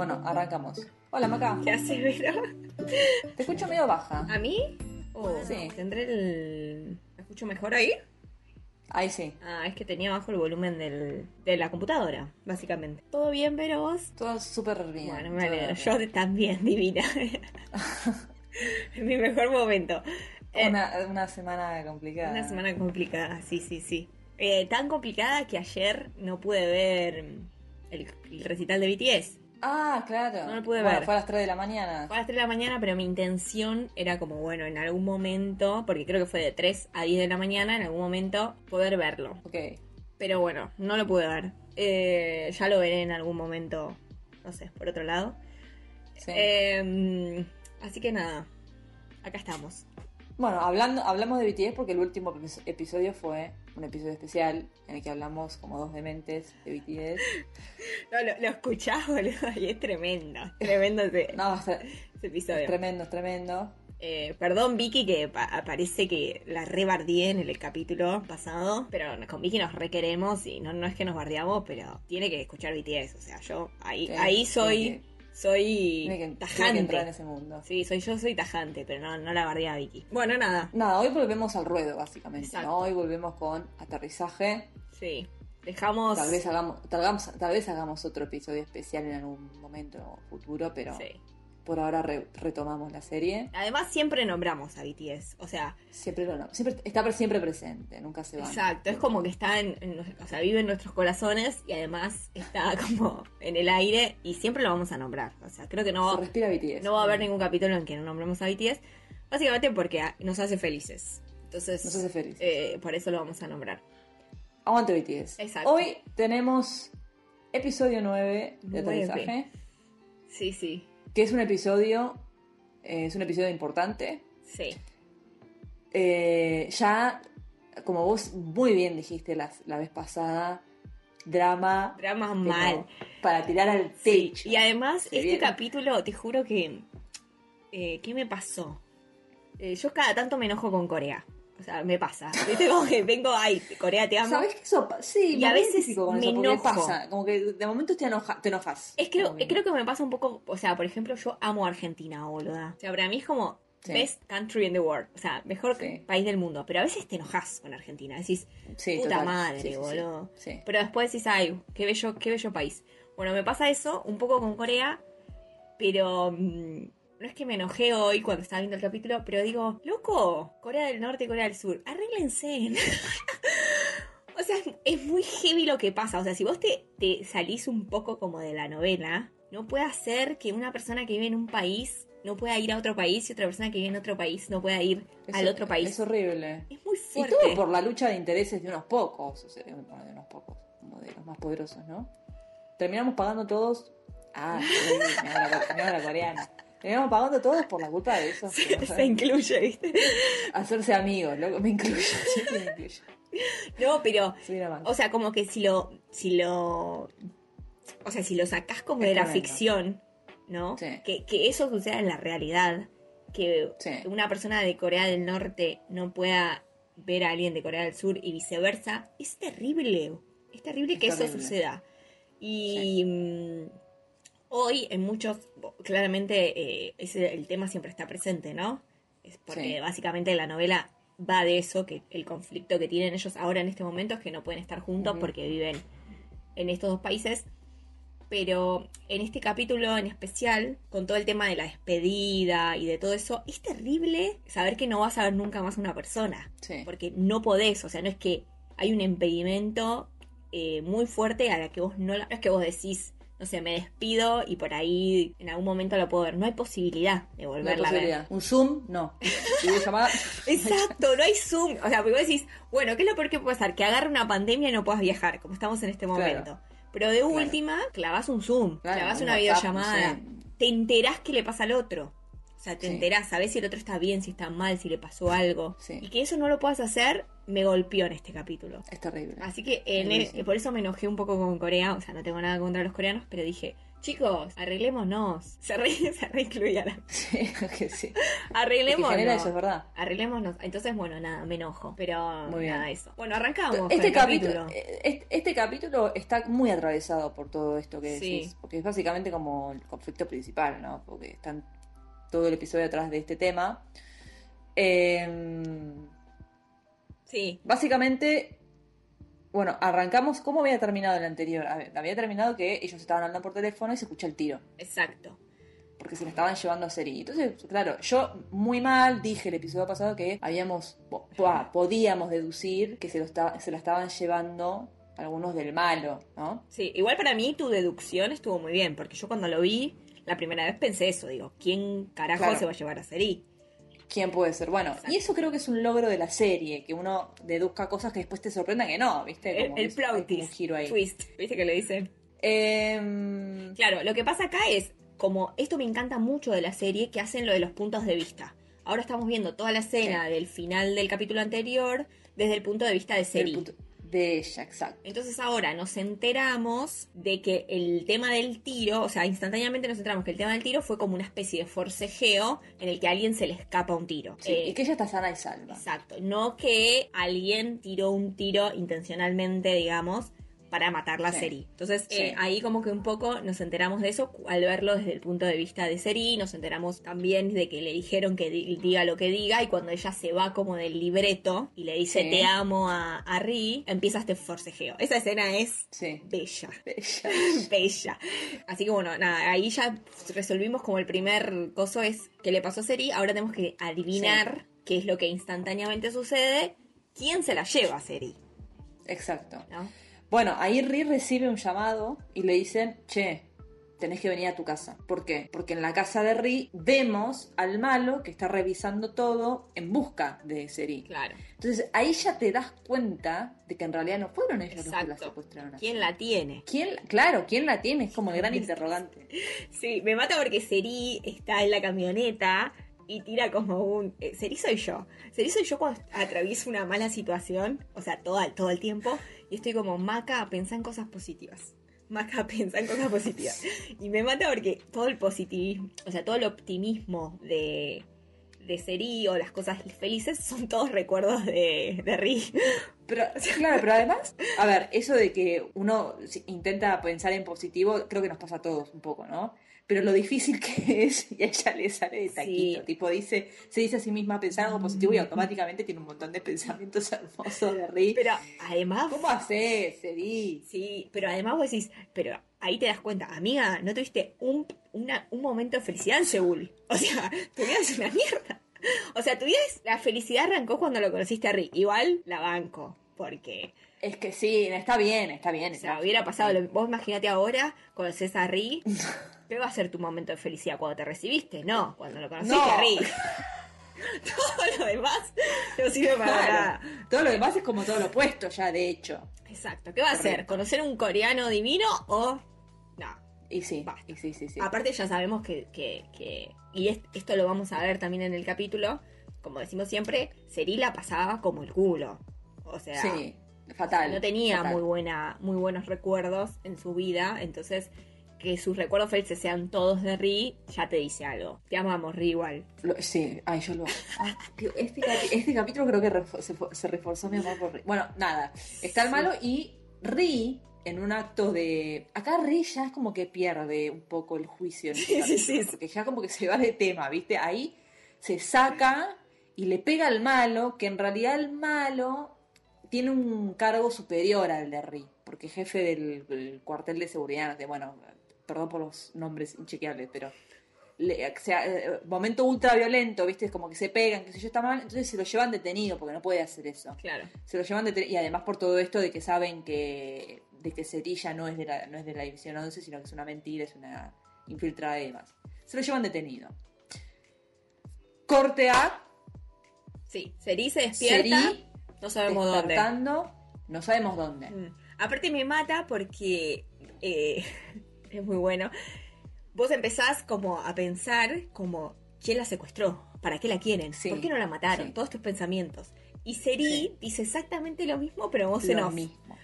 Bueno, arrancamos. Hola, Maca. ¿Qué haces, Vero? Te escucho medio baja. ¿A mí? Oh, Sí. ¿Tendré el... ¿Me escucho mejor ahí? Ahí sí. Ah, es que tenía bajo el volumen del, de la computadora, básicamente. ¿Todo bien, Vero, vos? Todo súper bien. Bueno, me alegro. Yo también, divina. en mi mejor momento. Eh, Una, una semana complicada. Una semana complicada, sí, sí, sí. Eh, tan complicada que ayer no pude ver el, el recital de BTS. Ah, claro. No lo pude Bueno, ver. Fue a las 3 de la mañana. Fue a las 3 de la mañana, pero mi intención era como, bueno, en algún momento, porque creo que fue de 3 a 10 de la mañana, en algún momento poder verlo. Ok. Pero bueno, no lo pude ver. Eh, ya lo veré en algún momento, no sé, por otro lado. Sí. Eh, así que nada, acá estamos. Bueno, hablando, hablamos de BTS porque el último epi- episodio fue un episodio especial en el que hablamos como dos dementes de BTS. No, lo, lo escuchás, boludo, y es tremendo. Tremendo ese, No, es, tre- ese episodio. es tremendo, es tremendo. Eh, perdón, Vicky, que pa- parece que la rebardié en el capítulo pasado, pero con Vicky nos requeremos y no, no es que nos bardeamos, pero tiene que escuchar BTS. O sea, yo ahí, Sí, ahí soy, soy Tiene que, tiene que tajante. en ese mundo. Sí, soy yo soy tajante, pero no, no la bardea a Vicky. Bueno, nada, Nada, hoy volvemos al ruedo, básicamente. ¿no? Hoy volvemos con aterrizaje. sí. Dejamos. Tal vez hagamos, tal, tal vez hagamos otro episodio especial en algún momento futuro, pero Sí. Por ahora re- retomamos la serie. Además, siempre nombramos a BTS. O sea, Siempre lo no- siempre está pre- siempre presente, nunca se va. Exacto, es como que está en, o sea, vive en nuestros corazones y además está como en el aire y siempre lo vamos a nombrar. O sea, creo que no, Se respira BTS. no va a haber ningún capítulo en que no nombremos a BTS, básicamente porque nos hace felices. Entonces, Nos hace felices. eh, por eso lo vamos a nombrar. Aguante BTS. Exacto. Hoy tenemos episodio 9 de aterrizaje, Sí, sí, que es un episodio, eh, es un episodio importante. sí. Eh, ya, como vos muy bien dijiste la, la vez pasada, drama Drama mal. para tirar al Sí, techo. y además, este viene. capítulo, te juro que... eh, ¿Qué me pasó? Yo cada tanto me enojo con Corea. O sea, me pasa. ¿Viste? Como que vengo, ay, Corea te amo. ¿Sabes que eso Sí, Y a veces con me eso, enojo. pasa. Como que de momento te, enoja, te enojas. Es creo, creo que me pasa un poco, o sea, por ejemplo, yo amo Argentina, boluda. O sea, para mí es como Sí. best country in the world. O sea, mejor Sí. país del mundo. Pero a veces te enojas con Argentina. Decís, Sí, puta total. madre, boludo. Sí. Pero después decís, ay, qué bello, qué bello país. Bueno, me pasa eso un poco con Corea, pero mm, no es que me enojé hoy cuando estaba viendo el capítulo, pero digo, loco, Corea del Norte y Corea del Sur, arréglense. o sea, es- es muy heavy lo que pasa. O sea, si vos te, te salís un poco como de la novela, no puede ser que una persona que vive en un país no pueda ir a otro país y otra persona que vive en otro país no pueda ir Es- al otro país. Es horrible. Es muy Y fuerte. todo por la lucha de intereses de unos pocos, o sea, de unos pocos, como de los más poderosos, ¿no? Terminamos pagando todos. Ah, sí, me habla, me habla coreano. Terminamos pagando todos por la culpa de no Se incluye, ¿viste? hacerse amigos, loco, me incluyo. No, pero. O sea, como que si lo. Si lo. O sea, si lo sacás como Es de la ficción, ¿no? Sí. Que, que eso suceda en la realidad. Que Sí. una persona de Corea del Norte no pueda ver a alguien de Corea del Sur y viceversa. Es terrible. Es terrible Es que eso suceda. Y. mm, hoy, en muchos. Claramente, eh, ese, el tema siempre está presente, ¿no? Es porque Sí. básicamente la novela va de eso, que el conflicto que tienen ellos ahora en este momento es que no pueden estar juntos porque viven en estos dos países. Pero en este capítulo en especial, con todo el tema de la despedida y de todo eso, es terrible saber que no vas a ver nunca más a una persona. Sí. Porque no podés, o sea, no es que hay un impedimento eh, muy fuerte a la que vos no, la- no es que vos decís, no sé, me despido y por ahí en algún momento lo puedo ver. No hay posibilidad de No volverla a ver. Un Zoom, no. Exacto, no hay Zoom. O sea, porque vos decís, bueno, ¿qué es lo peor que puede pasar? Que agarre una pandemia y no puedas viajar, como estamos en este Claro. momento. Pero de última, clavas un Zoom, Claro, clavas un una WhatsApp, videollamada, te enterás qué le pasa al otro. O sea, te Sí. enterás, sabés si el otro está bien, si está mal, si le pasó algo. Sí. Y que eso no lo puedas hacer, me golpeó en este capítulo. es terrible. Así que en Es el- durísimo. por eso me enojé un poco con Corea. O sea, no tengo nada contra los coreanos, pero dije, Chicos, arreglémonos. Se re, se reincluía la- Sí, que sí. Que Arreglémonos. genera eso, es verdad. Arreglémonos. Entonces, bueno, nada, me enojo. Pero Muy bien. nada, eso. Bueno, arrancamos. Este capítulo, eh, este, este capítulo está muy atravesado por todo esto que Sí. decís, porque es básicamente como el conflicto principal, ¿no? Porque están todo el episodio atrás de este tema. Eh, Sí, básicamente, bueno, arrancamos. ¿Cómo había terminado el anterior? Había terminado que ellos estaban hablando por teléfono y se escucha el tiro. exacto. porque se la estaban llevando a Seri. Entonces, claro, yo muy mal dije el episodio pasado que habíamos, po- po- podíamos deducir que se, lo se la estaban llevando algunos del malo, ¿no? Sí, igual para mí tu deducción estuvo muy bien, porque yo cuando lo vi la primera vez pensé eso, digo, ¿quién carajo Claro. se va a llevar a Seri? ¿Quién puede ser? Bueno, Exacto. y eso creo que es un logro de la serie, que uno deduzca cosas que después te sorprendan que no, ¿viste? El, Como el hay plot twist, giro ahí. twist, ¿viste que le dicen? Em, Claro, lo que pasa acá es, como esto me encanta mucho de la serie, que hacen lo de los puntos de vista. Ahora estamos viendo toda la escena del final del capítulo anterior desde el punto de vista de Seri. De ella, exacto. Entonces ahora nos enteramos de que el tema del tiro, o sea, instantáneamente nos enteramos que el tema del tiro fue como una especie de forcejeo en el que a alguien se le escapa un tiro. Sí, Eh, y que ella está sana y salva. Exacto, no que alguien tiró un tiro intencionalmente, digamos, para matar la Sí. Seri. Entonces Sí. eh, ahí como que un poco nos enteramos de eso al verlo desde el punto de vista de Seri, nos enteramos también de que le dijeron que di- diga lo que diga y cuando ella se va como del libreto y le dice Sí. te amo a, a Ri, empieza este forcejeo. Esa escena es bella. Ella. Bella. Así que bueno, nada, ahí ya resolvimos como el primer coso es que le pasó a Seri, ahora tenemos que adivinar qué es lo que instantáneamente sucede, quién se la lleva a Seri, Exacto. ¿no? Bueno, ahí Ri recibe un llamado y le dicen, che, tenés que venir a tu casa. ¿Por qué? Porque en la casa de Ri vemos al malo que está revisando todo en busca de Seri. Claro. Entonces ahí ya te das cuenta de que en realidad no fueron ellos los que la Exacto. secuestraron. ¿Quién la tiene? ¿Quién? Claro, ¿quién la tiene? Es como el gran interrogante. Sí, me mata porque Seri está en la camioneta y tira como un... eh, Seri soy yo. Seri soy yo cuando atravieso una mala situación, o sea, todo, todo el tiempo, y estoy como, Maca, pensá en cosas positivas. Maca, pensá en cosas positivas. Y me mata porque todo el positivismo, o sea, todo el optimismo de, de Seri o las cosas felices son todos recuerdos de, de Ri. Pero, claro, pero además, a ver, eso de que uno intenta pensar en positivo, creo que nos pasa a todos un poco, ¿no? Pero lo difícil que es, y a ella le sale de taquito. Sí. Tipo, dice, se dice a sí misma pensar algo positivo y automáticamente tiene un montón de pensamientos hermosos de Ri. Pero además... ¿Cómo haces, Seri? Sí, pero además vos decís, pero ahí te das cuenta, amiga, no tuviste un, una- un momento de felicidad en Seúl. O sea, tu vida es una mierda. O sea, tu vida es, la felicidad arrancó cuando lo conociste a Rick. Igual la banco, porque Es que sí, está bien, está bien. o sea, está- hubiera pasado, lo- vos imagínate ahora, conoces a Rick, ¿qué va a ser tu momento de felicidad? ¿Cuando te recibiste? No, cuando lo conociste No. Todo lo demás no sirve para Claro. nada. Todo lo demás es como todo lo opuesto ya, de hecho. Exacto, ¿qué va a hacer? Correcto. ¿Conocer un coreano divino o...? No, Y sí, Basta. y sí, sí, sí. Aparte ya sabemos que, que- que- y es- esto lo vamos a ver también en el capítulo, como decimos siempre, Seri la pasaba como el culo. O sea, sí, fatal. no tenía fatal. muy buena, muy buenos recuerdos en su vida, entonces que sus recuerdos felices sean todos de Ri, ya te dice algo. Te amamos, Ri, igual. Lo- sí, ay, yo lo. ah, este, este capítulo creo que se, fo- se reforzó mi amor por Ri. Bueno, nada. Está el Sí. malo y Ri, en un acto de. Acá Ri ya es como que pierde un poco el juicio. en este Sí, sí, capítulo, sí. Porque ya como que se va de tema, ¿viste? Ahí se saca y le pega al malo, que en realidad el malo tiene un cargo superior al de Ri, porque jefe del, del cuartel de seguridad, de, bueno, perdón por los nombres inchequeables, pero le- o sea, eh, momento ultra violento, ¿viste? Es como que se pegan, que sé yo, está mal, entonces se lo llevan detenido porque no puede hacer eso. Claro. Se lo llevan detenido y además por todo esto de que saben que de que Cerilla no es de la no es de la división 11, sino que es una mentira, es una infiltrada y demás. Se lo llevan detenido. Corte A, Sí, Seri se despierta, Seri no sabemos dónde. no sabemos dónde. Mm. Aparte me mata porque eh, es muy bueno. Vos empezás como a pensar como quién la secuestró, para qué la quieren, Sí, por qué no la mataron, sí. todos tus pensamientos. Y Seri Sí. dice exactamente lo mismo, pero vos Lo enoja. mismo.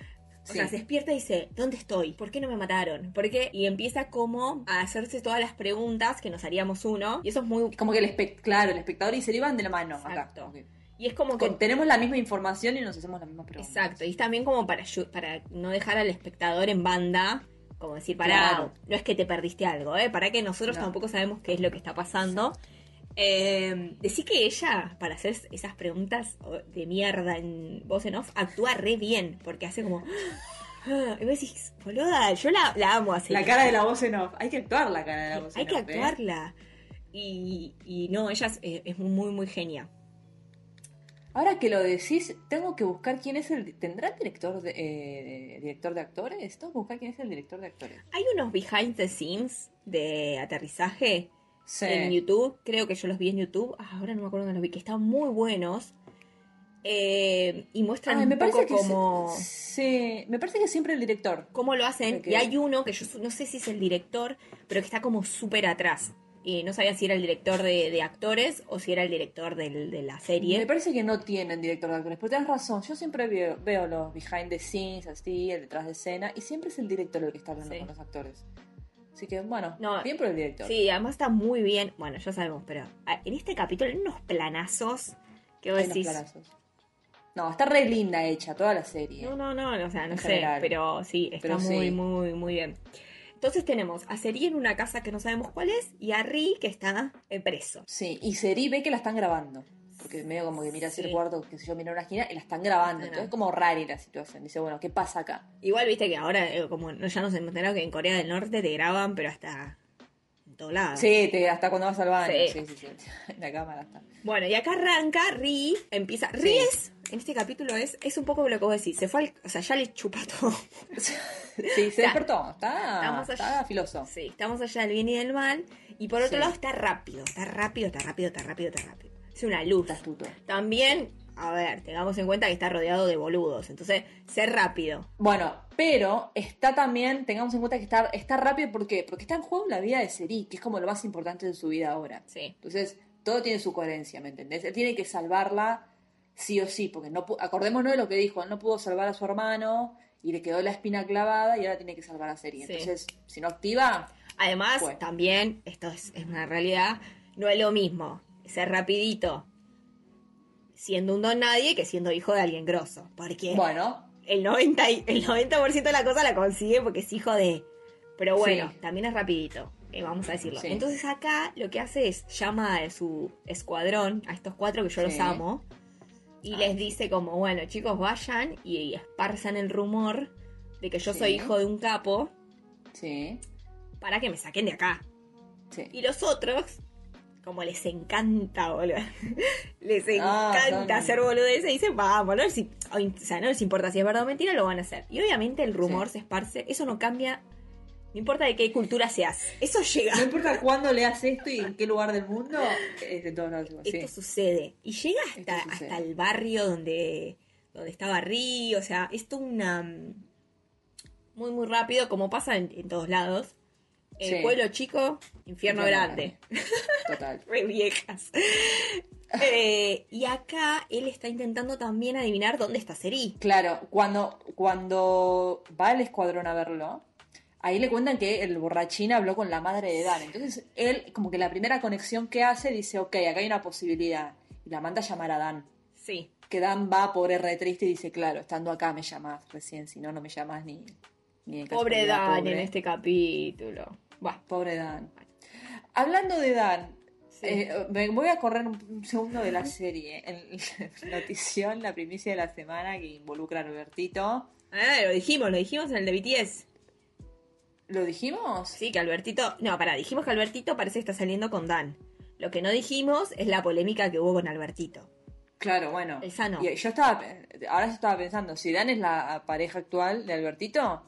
O sea, se despierta y dice, ¿dónde estoy? ¿Por qué no me mataron? ¿Por qué? Y empieza como a hacerse todas las preguntas que nos haríamos uno. Y eso es muy... Como que el espect claro, el espectador y Seri van de la mano Exacto. acá. Ok. Y es como que... Tenemos la misma información y nos hacemos las mismas preguntas. Exacto, y es también como para, para no dejar al espectador en banda, como decir, Claro. no es que te perdiste algo, ¿eh? Para que nosotros No. tampoco sabemos qué es lo que está pasando. Eh, decí que ella, para hacer esas preguntas de mierda en voz en off, actúa re bien, porque hace como... Ah, y vos decís, boluda, yo la, la amo así. La cara de la voz en off. Hay que actuar la cara de la voz Hay en que off. ¿eh? actuarla. Y, y no, ella es, eh, es muy, muy genia. Ahora que lo decís, tengo que buscar quién es el. ¿Tendrá el director de, eh, director de actores? Tengo que buscar quién es el director de actores. Hay unos behind the scenes de aterrizaje Sí. en YouTube, creo que yo los vi en YouTube, ah, ahora no me acuerdo dónde los vi, que están muy buenos. Eh, y muestran un me poco parece que se- sí, me parece que siempre el director. cómo lo hacen. Y hay uno que yo no sé si es el director, pero que está como súper atrás. Y no sabía si era el director de, de actores o si era el director del- de la serie. Me parece que no tienen director de actores, pero tenés razón. Yo siempre veo, veo los behind the scenes, así, el detrás de escena, y siempre es el director el que está hablando Sí. con los actores. Así que, bueno, No, bien por el director. Sí, además está muy bien. Bueno, ya sabemos, pero ah, en este capítulo hay unos planazos que vos Hay unos decís. planazos. No, está re linda hecha toda la serie. No, no, no, o sea, no sé, pero sí, está Pero muy, sí. muy, muy bien. Entonces tenemos a Seri en una casa que no sabemos cuál es y a Ri que está preso. Sí, y Seri ve que la están grabando. Porque medio como que mira hacia Sí. el cuarto, que sé yo, mira una esquina y la están grabando. Entonces es como rara la situación. Dice, bueno, ¿qué pasa acá? Igual viste que ahora, eh, como ya nos hemos enterado que en Corea del Norte te graban, pero hasta Sí, te- hasta cuando vas al baño. Sí. Sí, sí. La cámara está. Bueno, y acá arranca Ri, empieza. Ri es, en este capítulo es, es un poco lo que vos decís, se fue al, o sea, ya le chupa todo. Sí, se despertó. Está, allá. está filoso. Sí, estamos allá del bien y del mal. Y por otro lado está rápido, está rápido, está rápido, está rápido, está rápido. Es una luz. Está astuto. También, a ver, tengamos en cuenta que está rodeado de boludos. Entonces, ser rápido. Bueno, pero está también, tengamos en cuenta que está, está rápido, ¿por qué? Porque está en juego la vida de Seri, que es como lo más importante de su vida ahora. Sí. Entonces, todo tiene su coherencia, ¿me entendés? Él tiene que salvarla sí o sí, porque no acordémonos de lo que dijo, él no pudo salvar a su hermano y le quedó la espina clavada y ahora tiene que salvar a Seri. Sí. Entonces, si no activa, Además, también, esto es, es una realidad, no es lo mismo ser rapidito siendo un don nadie que siendo hijo de alguien grosso. Porque bueno, el 90%, y- el 90 de la cosa la consigue porque es hijo de... Pero bueno, Sí. también es rapidito, eh, vamos a decirlo. Sí. Entonces acá lo que hace es llama a su escuadrón, a estos cuatro que yo los amo, y Ah, les dice como, bueno, chicos, vayan y, y esparzan el rumor de que yo soy hijo de un capo sí, para que me saquen de acá. sí. Y los otros, como les encanta, boludo. les Ah, encanta son- hacer boludeces y dicen, vamos, no o, sea, no les importa si es verdad o mentira, lo van a hacer. Y obviamente el rumor Sí. se esparce, eso no cambia, no importa de qué cultura seas, eso llega. No importa cuándo leas esto y en qué lugar del mundo, es de todos lados sí. Esto sucede. Y llega hasta, el barrio donde, donde estaba Ri, o sea, esto una... mm, Muy, muy rápido, como pasa en, en todos lados. El Sí. pueblo chico, infierno, grande. Total. re viejas. Eh, y acá él está intentando también adivinar dónde está Seri. Claro, cuando, cuando va el escuadrón a verlo, ahí le cuentan que el borrachín habló con la madre de Dan. Entonces él, como que la primera conexión que hace, dice, ok, acá hay una posibilidad. Y la manda a llamar a Dan. Sí. Que Dan va, pobre re triste, y dice, claro, estando acá me llamas recién, si no, no me llamas ni, ni en Pobre Dan pobre. en este capítulo. Bueno, Pobre Dan. Hablando de Dan, sí. eh, me voy a correr un, un segundo de la serie. En la notición, la primicia de la semana que involucra a Albertito. Ah, lo dijimos, lo dijimos en el de BTS. ¿Lo dijimos? Sí, que Albertito. No, pará, dijimos que Albertito parece que está saliendo con Dan. Lo que no dijimos es la polémica que hubo con Albertito. Claro, bueno. Esa no. Y yo estaba, ahora yo estaba pensando, si Dan es la pareja actual de Albertito,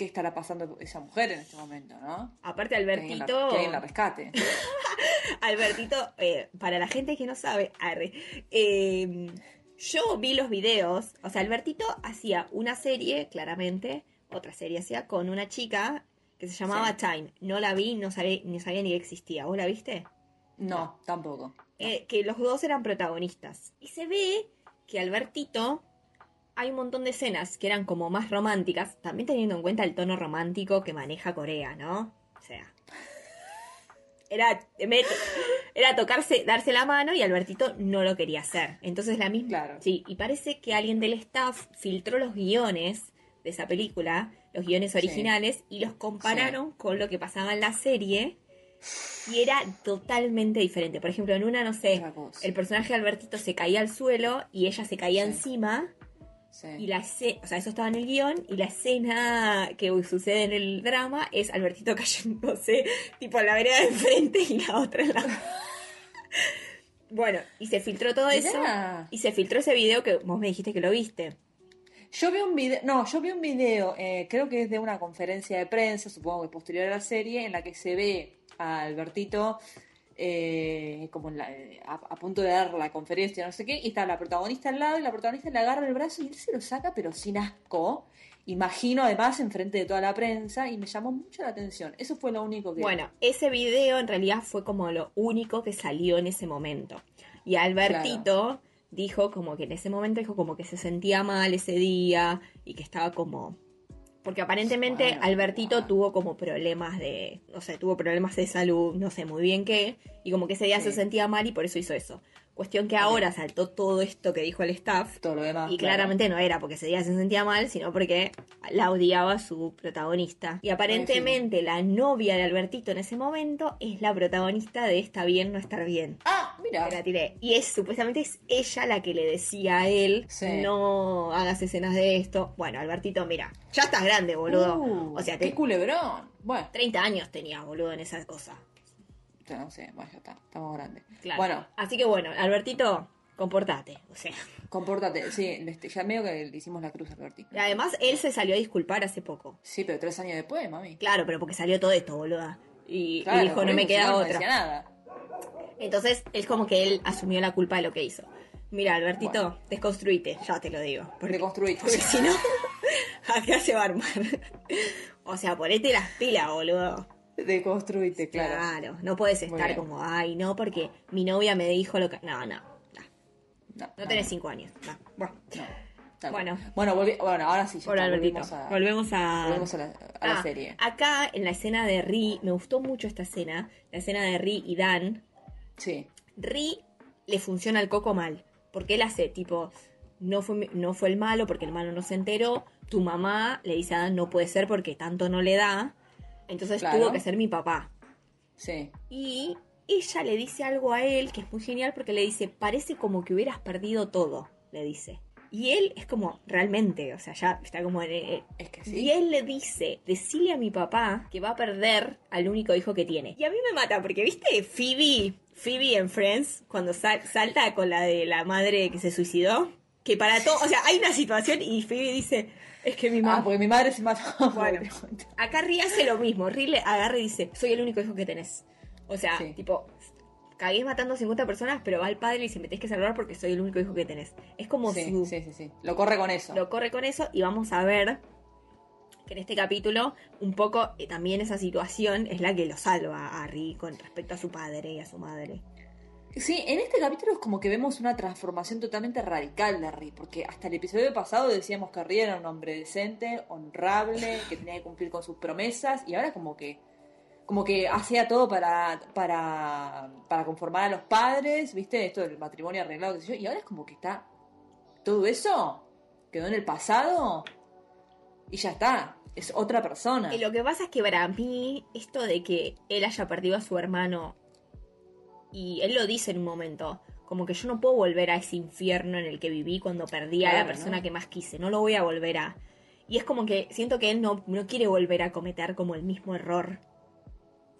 ¿qué estará pasando esa mujer en este momento, no? Aparte, Que alguien la- Albertito. que alguien la rescate. Albertito, eh, para la gente que no sabe, arre, eh, yo vi los videos, o sea, Albertito hacía una serie, claramente, otra serie hacía, con una chica que se llamaba Sí. Time. No la vi, no sabía, ni sabía ni que existía. ¿Vos la viste? No, tampoco. Eh, que los dos eran protagonistas. Y se ve que Albertito hay un montón de escenas que eran como más románticas, también teniendo en cuenta el tono romántico que maneja Corea, ¿no? O sea. Era, era tocarse, darse la mano y Albertito no lo quería hacer. Entonces la misma. Claro. Sí, y parece que alguien del staff filtró los guiones de esa película, los guiones originales, y los compararon con lo que pasaba en la serie. Y era totalmente diferente. Por ejemplo, en una, no sé, el personaje de Albertito se caía al suelo y ella se caía Sí. encima. Sí. Y la o sea, eso estaba en el guion, y la escena que sucede en el drama es Albertito cayéndose, tipo en la vereda de enfrente y la otra en la. bueno, y se filtró todo eso. Y se filtró ese video que vos me dijiste que lo viste. Yo vi un video, no, yo vi un video, eh, creo que es de una conferencia de prensa, supongo que posterior a la serie, en la que se ve a Albertito eh, como en la- eh, a, a punto de dar la conferencia, no sé qué, y está la protagonista al lado y la protagonista le agarra el brazo y él se lo saca, pero sin asco. Imagino además enfrente de toda la prensa y me llamó mucho la atención. Eso fue lo único que... Bueno, ese video en realidad fue como lo único que salió en ese momento. Y Albertito dijo como que en ese momento dijo como que se sentía mal ese día y que estaba como... Porque aparentemente Bueno, Albertito tuvo como problemas de, no sé, tuvo problemas de salud, no sé muy bien qué, y como que ese día Sí. se sentía mal y por eso hizo eso. Cuestión que ahora saltó todo esto que dijo el staff todo lo demás. y claro. claramente no era porque ese día se sentía mal, sino porque la odiaba su protagonista. Y aparentemente la novia de Albertito en ese momento es la protagonista de Está bien, no estar bien. Ah, mira. Te la tiré. Y es supuestamente es ella la que le decía a él, Sí. no hagas escenas de esto. Bueno, Albertito, mira, ya estás grande, boludo. Uh, o sea, qué te- culebrón. Bueno, 30 años tenías, boludo, en esa cosa. no sé, bueno, ya está, estamos grandes. Claro. Bueno, Así que bueno, Albertito, comportate. O sea. compórtate. Sí, este, ya medio que le hicimos la cruz a Albertino. Y además, él se salió a disculpar hace poco. Sí, pero tres años después, mami. Claro, pero porque salió todo esto, boluda. Y, dijo, no me queda si no, otra. decía nada. Entonces, es como que él asumió la culpa de lo que hizo. Mira, Albertito, Bueno. desconstruite, ya te lo digo. Porque, porque si no, acá se va a armar. o sea, ponete las pilas, boludo. Deconstruiste, claro. Claro, no puedes estar como, ay, no, porque mi novia me dijo lo que... No, no, no, No, no tenés cinco años. No. Bueno, no. Bueno. Bueno, volvi- bueno, ahora sí, ya está, volvimos a, Volvemos a... volvemos a la, a la Ah, serie. Acá, en la escena de Ri, me gustó mucho esta escena, la escena de Ri y Dan, Sí, Ri le funciona el coco mal. Porque él hace, tipo, no fue, no fue el malo porque el malo no se enteró. Tu mamá le dice a Dan, no puede ser porque tanto no le da. Entonces Claro. tuvo que ser mi papá. sí. Y ella le dice algo a él que es muy genial porque le dice, parece como que hubieras perdido todo, le dice. Y él es como, realmente, o sea, ya está como en... eh, Es que y sí. él le dice, decile a mi papá que va a perder al único hijo que tiene. Y a mí me mata, porque viste Phoebe, Phoebe en Friends, cuando sal- salta con la de la madre que se suicidó, que para todo, o sea, hay una situación y Phoebe dice, es que mi Ah, mamá... porque mi madre se mató. Bueno, acá Ri hace lo mismo, Ri le agarra y dice, soy el único hijo que tenés. O sea, Sí. tipo, cagués matando a 50 personas, pero va al padre y dice, me tenés que salvar porque soy el único hijo que tenés. Es como sí, su... sí, sí, sí. Lo corre con eso. lo corre con eso y vamos a ver que en este capítulo un poco eh, también esa situación es la que lo salva a Ri con respecto a su padre y a su madre. Sí, en este capítulo es como que vemos una transformación totalmente radical de Ri, porque hasta el episodio pasado decíamos que Ri era un hombre decente, honrable, que tenía que cumplir con sus promesas, y ahora como que como que hacía todo para, para, para conformar a los padres, ¿viste? Esto del matrimonio arreglado, qué sé yo, y ahora es como que está todo eso quedó en el pasado y ya está, es otra persona. Y lo que pasa es que para mí esto de que él haya perdido a su hermano y él lo dice en un momento, como que yo no puedo volver a ese infierno en el que viví cuando perdí a la persona ¿no? que más quise, no lo voy a volver a... Y es como que siento que él no, no quiere volver a cometer como el mismo error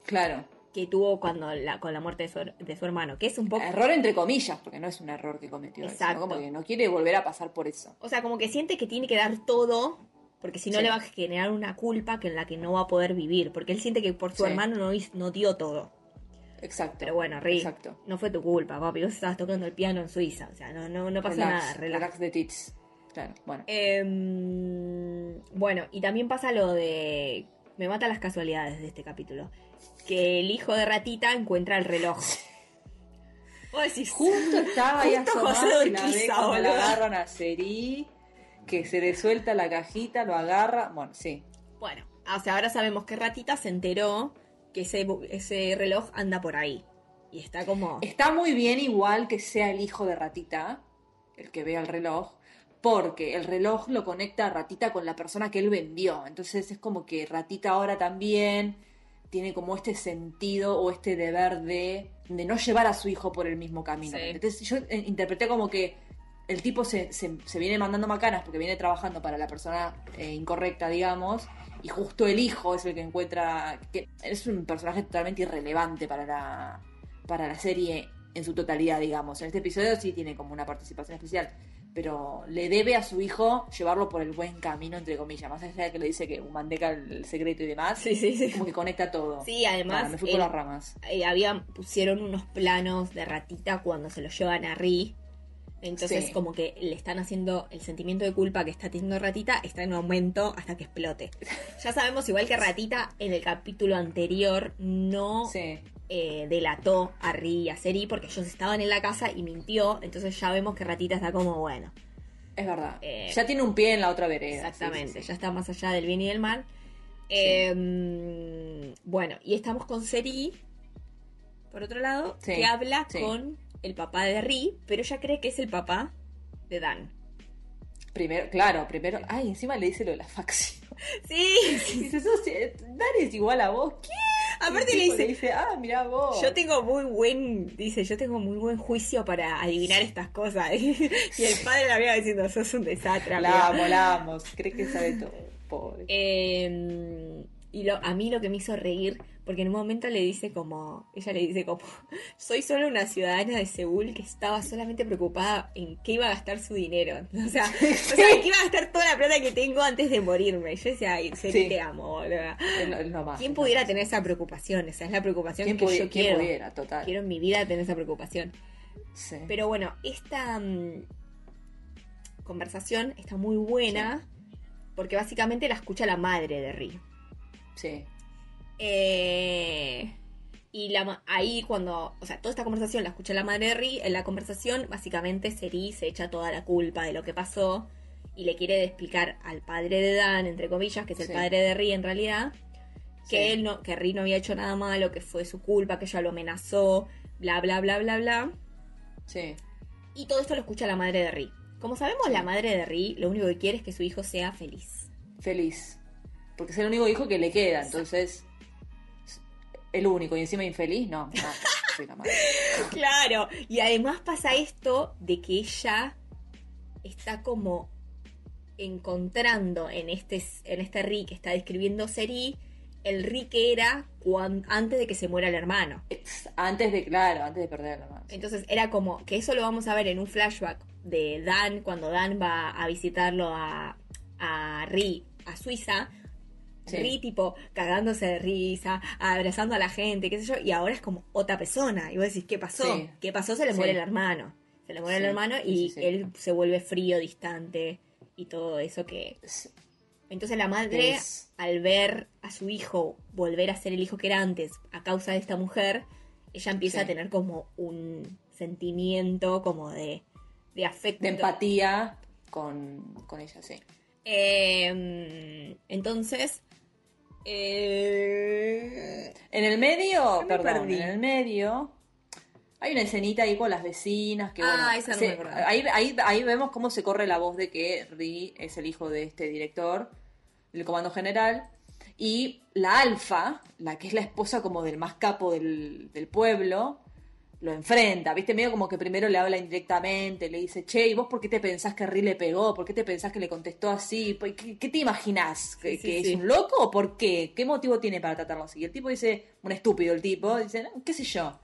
Claro, que tuvo cuando la, con la muerte de su, de su hermano, que es un poco... error entre comillas, porque no es un error que cometió, él, sino Exacto. como que no quiere volver a pasar por eso. O sea, como que siente que tiene que dar todo, porque si no Sí. le va a generar una culpa que en la que no va a poder vivir, porque él siente que por su Sí. hermano no, no dio todo. Exacto. Pero bueno, Ri, Exacto. no fue tu culpa, papi, vos estabas tocando el piano en Suiza, o sea, no, no, no pasa relax, nada, relax. relax de tits. Claro, bueno. Em, bueno, y también pasa lo de... Me mata las casualidades de este capítulo. Que el hijo de Ratita encuentra el reloj. Vos decís, Justo estaba ahí Justo José y la la agarran a Seri que se le suelta la cajita, lo agarra. Bueno, sí. Bueno, o sea, ahora sabemos que Ratita se enteró que ese, ese reloj anda por ahí. Y está como... Está muy bien igual que sea el hijo de Ratita, el que vea el reloj, porque el reloj lo conecta a Ratita con la persona que él vendió. Entonces es como que Ratita ahora también tiene como este sentido o este deber de, de no llevar a su hijo por el mismo camino. Sí. Entonces yo eh, interpreté como que el tipo se, se- se viene mandando macanas porque viene trabajando para la persona eh, incorrecta, digamos, y justo el hijo es el que encuentra, que es un personaje totalmente irrelevante para la, para la serie en su totalidad, digamos. En este episodio sí tiene como una participación especial, pero le debe a su hijo llevarlo por el buen camino, entre comillas, más allá de que le dice que mandeca el secreto y demás, Sí, sí, sí. como que conecta todo. Sí, además... Bueno, me fui por él- las ramas. eh, habían pusieron unos planos de ratita cuando se lo llevan a Ri. Entonces, Sí. como que le están haciendo el sentimiento de culpa que está teniendo Ratita está en aumento hasta que explote. Ya sabemos, igual que Ratita en el capítulo anterior no Sí. eh, delató a Ri y a Seri porque ellos estaban en la casa y mintió. Entonces, ya vemos que Ratita está como bueno. Es verdad. Eh, ya tiene un pie en la otra vereda. Exactamente, sí, ya está más allá del bien y del mal. Eh, bueno, y estamos con Seri, por otro lado, que habla con el papá de Ri, pero ella cree que es el papá de Dan. Primero, claro, primero. Ay, encima le dice lo de la facción. Sí, Dice, sos, Dan es igual a vos. ¿Qué? aparte le dice, le dice, ah, mirá vos. yo tengo muy buen, dice, yo tengo muy buen juicio para adivinar estas cosas. y el padre la había diciendo, sos un desastre. La amiga". amo, la amo. Cree que sabe todo. Pobre. Eh, y lo, a mí lo que me hizo reír, porque en un momento le dice como, ella le dice como, soy solo una ciudadana de Seúl que estaba solamente preocupada en qué iba a gastar su dinero. O sea, o sea, en qué iba a gastar toda la plata que tengo antes de morirme. Yo decía, ay, Sí. te amo, es lo más, ¿Quién pudiera más. tener esa preocupación? Esa es la preocupación ¿Quién, que yo quién quiero. pudiera? Total. Quiero en mi vida tener esa preocupación. Sí. Pero bueno, esta mm, conversación está muy buena porque básicamente la escucha la madre de Ri. Sí. Eh, y la, ahí cuando, o sea, toda esta conversación la escucha la madre de Ri, en la conversación básicamente Seri se echa toda la culpa de lo que pasó y le quiere explicar al padre de Dan, entre comillas, que es el Sí. padre de Ri en realidad, que Sí. él no, que Ri no había hecho nada malo, que fue su culpa, que ella lo amenazó, bla bla bla bla bla. Sí. Y todo esto lo escucha la madre de Ri. Como sabemos, Sí. la madre de Ri lo único que quiere es que su hijo sea feliz. Feliz. Porque es el único hijo que le queda, entonces. El único y encima infeliz, no. no soy la madre. Claro, y además pasa esto de que ella está como encontrando en este, en este Ri que está describiendo Seri el Ri que era cuan- antes de que se muera el hermano. Antes de, claro, antes de perder a la madre. Entonces era como que eso lo vamos a ver en un flashback de Dan cuando Dan va a visitarlo a, a Ri a Suiza. Sí. Ri tipo cagándose de risa, abrazando a la gente, qué sé yo, y ahora es como otra persona. Y vos decís, ¿qué pasó? Sí. ¿Qué pasó? Se le muere el hermano. Se le muere el hermano y él se vuelve frío, distante y todo eso que... Es- Entonces la madre, es- al ver a su hijo volver a ser el hijo que era antes a causa de esta mujer, ella empieza a tener como un sentimiento como de, de afecto. de empatía con, con ella, sí. Eh, entonces... eh, En el medio, me perdón, perdí. en el medio hay una escenita ahí con las vecinas que Ah, bueno, esa no ahí, ahí, ahí vemos cómo se corre la voz de que Ri es el hijo de este director del comando general y la alfa, la que es la esposa como del más capo del, del pueblo, lo enfrenta, ¿viste? Medio como que primero le habla indirectamente, le dice, che, ¿y vos por qué te pensás que Ri le pegó? ¿Por qué te pensás que le contestó así? ¿Por ¿Qué, qué te imaginás? ¿Que, Sí, sí, que sí. es un loco o por qué? ¿Qué motivo tiene para tratarlo así? Y el tipo dice, un estúpido el tipo, dice, "No, qué sé yo.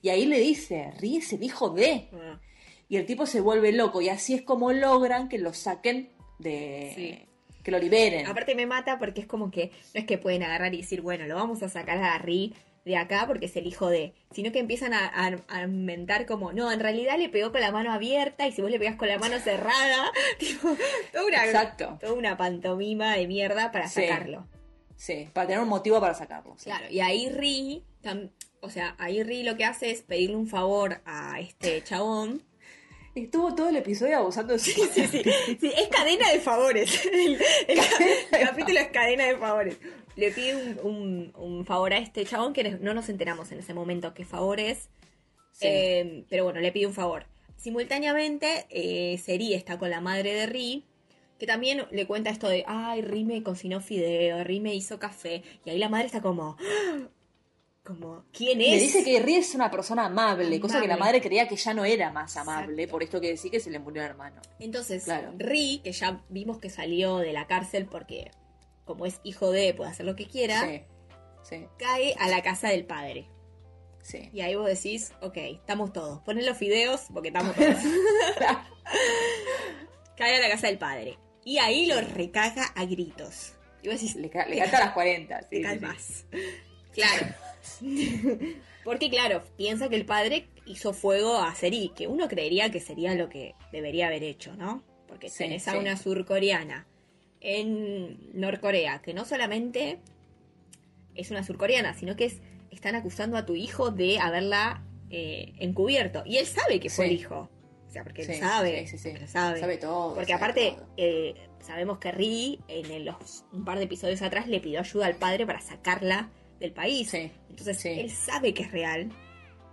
Y ahí le dice, Ri es el hijo de... ah, Y el tipo se vuelve loco y así es como logran que lo saquen de... Que lo liberen. Aparte me mata porque es como que no es que pueden agarrar y decir, bueno, lo vamos a sacar a Ri de acá porque es el hijo de, sino que empiezan a, a- a inventar como, no, en realidad le pegó con la mano abierta y si vos le pegás con la mano cerrada, tipo, toda una, Exacto. toda una pantomima de mierda para Sí. sacarlo. Sí, para tener un motivo para sacarlo. sí. Claro, y ahí Ri, tam- o sea, ahí Ri lo que hace es pedirle un favor a este chabón Estuvo todo el episodio abusando de su Sí, sí, sí, es cadena de favores. El, el ca- el capítulo es cadena de favores. Le pide un, un- un favor a este chabón que no nos enteramos en ese momento qué favor es. Sí. Eh, pero bueno, le pide un favor. Simultáneamente, eh, Seri está con la madre de Ri, que también le cuenta esto de, ay, Ri me cocinó fideo, Ri me hizo café. Y ahí la madre está como, como, ¿quién es? Le dice que Ri es una persona amable, cosa que la madre creía que ya no era más amable, Exacto. por esto que decía que se le murió el hermano. Entonces, Claro. Ri, que ya vimos que salió de la cárcel porque como es hijo de, puede hacer lo que quiera, Sí, sí, cae a la casa del padre. sí. Y ahí vos decís, ok, estamos todos. Ponen los fideos porque estamos todos. cae a la casa del padre. Y ahí lo recaga a gritos. Y vos decís, Le, ca- le canta a las 40. sí, te calmas. Claro. Porque claro, piensa que el padre hizo fuego a Seri, que uno creería que sería lo que debería haber hecho, ¿no? Porque Sí, tenés a sí. una surcoreana en Norcorea, que no solamente es una surcoreana, sino que es, están acusando a tu hijo de haberla eh, encubierto. Y él sabe que fue Sí. el hijo. O sea, porque Sí, él sabe. sí, sí, sí. lo sabe. Sabe todo. Porque sabe aparte, todo. eh, sabemos que Ri, en los, un par de episodios atrás, le pidió ayuda al padre para sacarla del país. Sí, Entonces, él sabe que es real.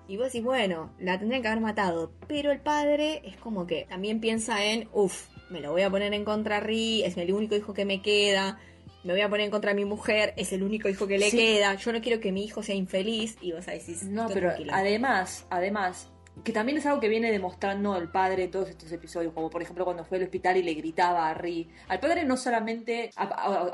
Y vos decís, bueno, la tendrían que haber matado. Pero el padre es como que también piensa en, uff, me lo voy a poner en contra a Ri, es el único hijo que me queda. Me voy a poner en contra a mi mujer, es el único hijo que le Sí. queda. Yo no quiero que mi hijo sea infeliz. Y vos decís, No, "Esto pero tranquilo". además, además, que también es algo que viene demostrando el padre en todos estos episodios, como por ejemplo cuando fue al hospital y le gritaba a Ri. Al padre no solamente,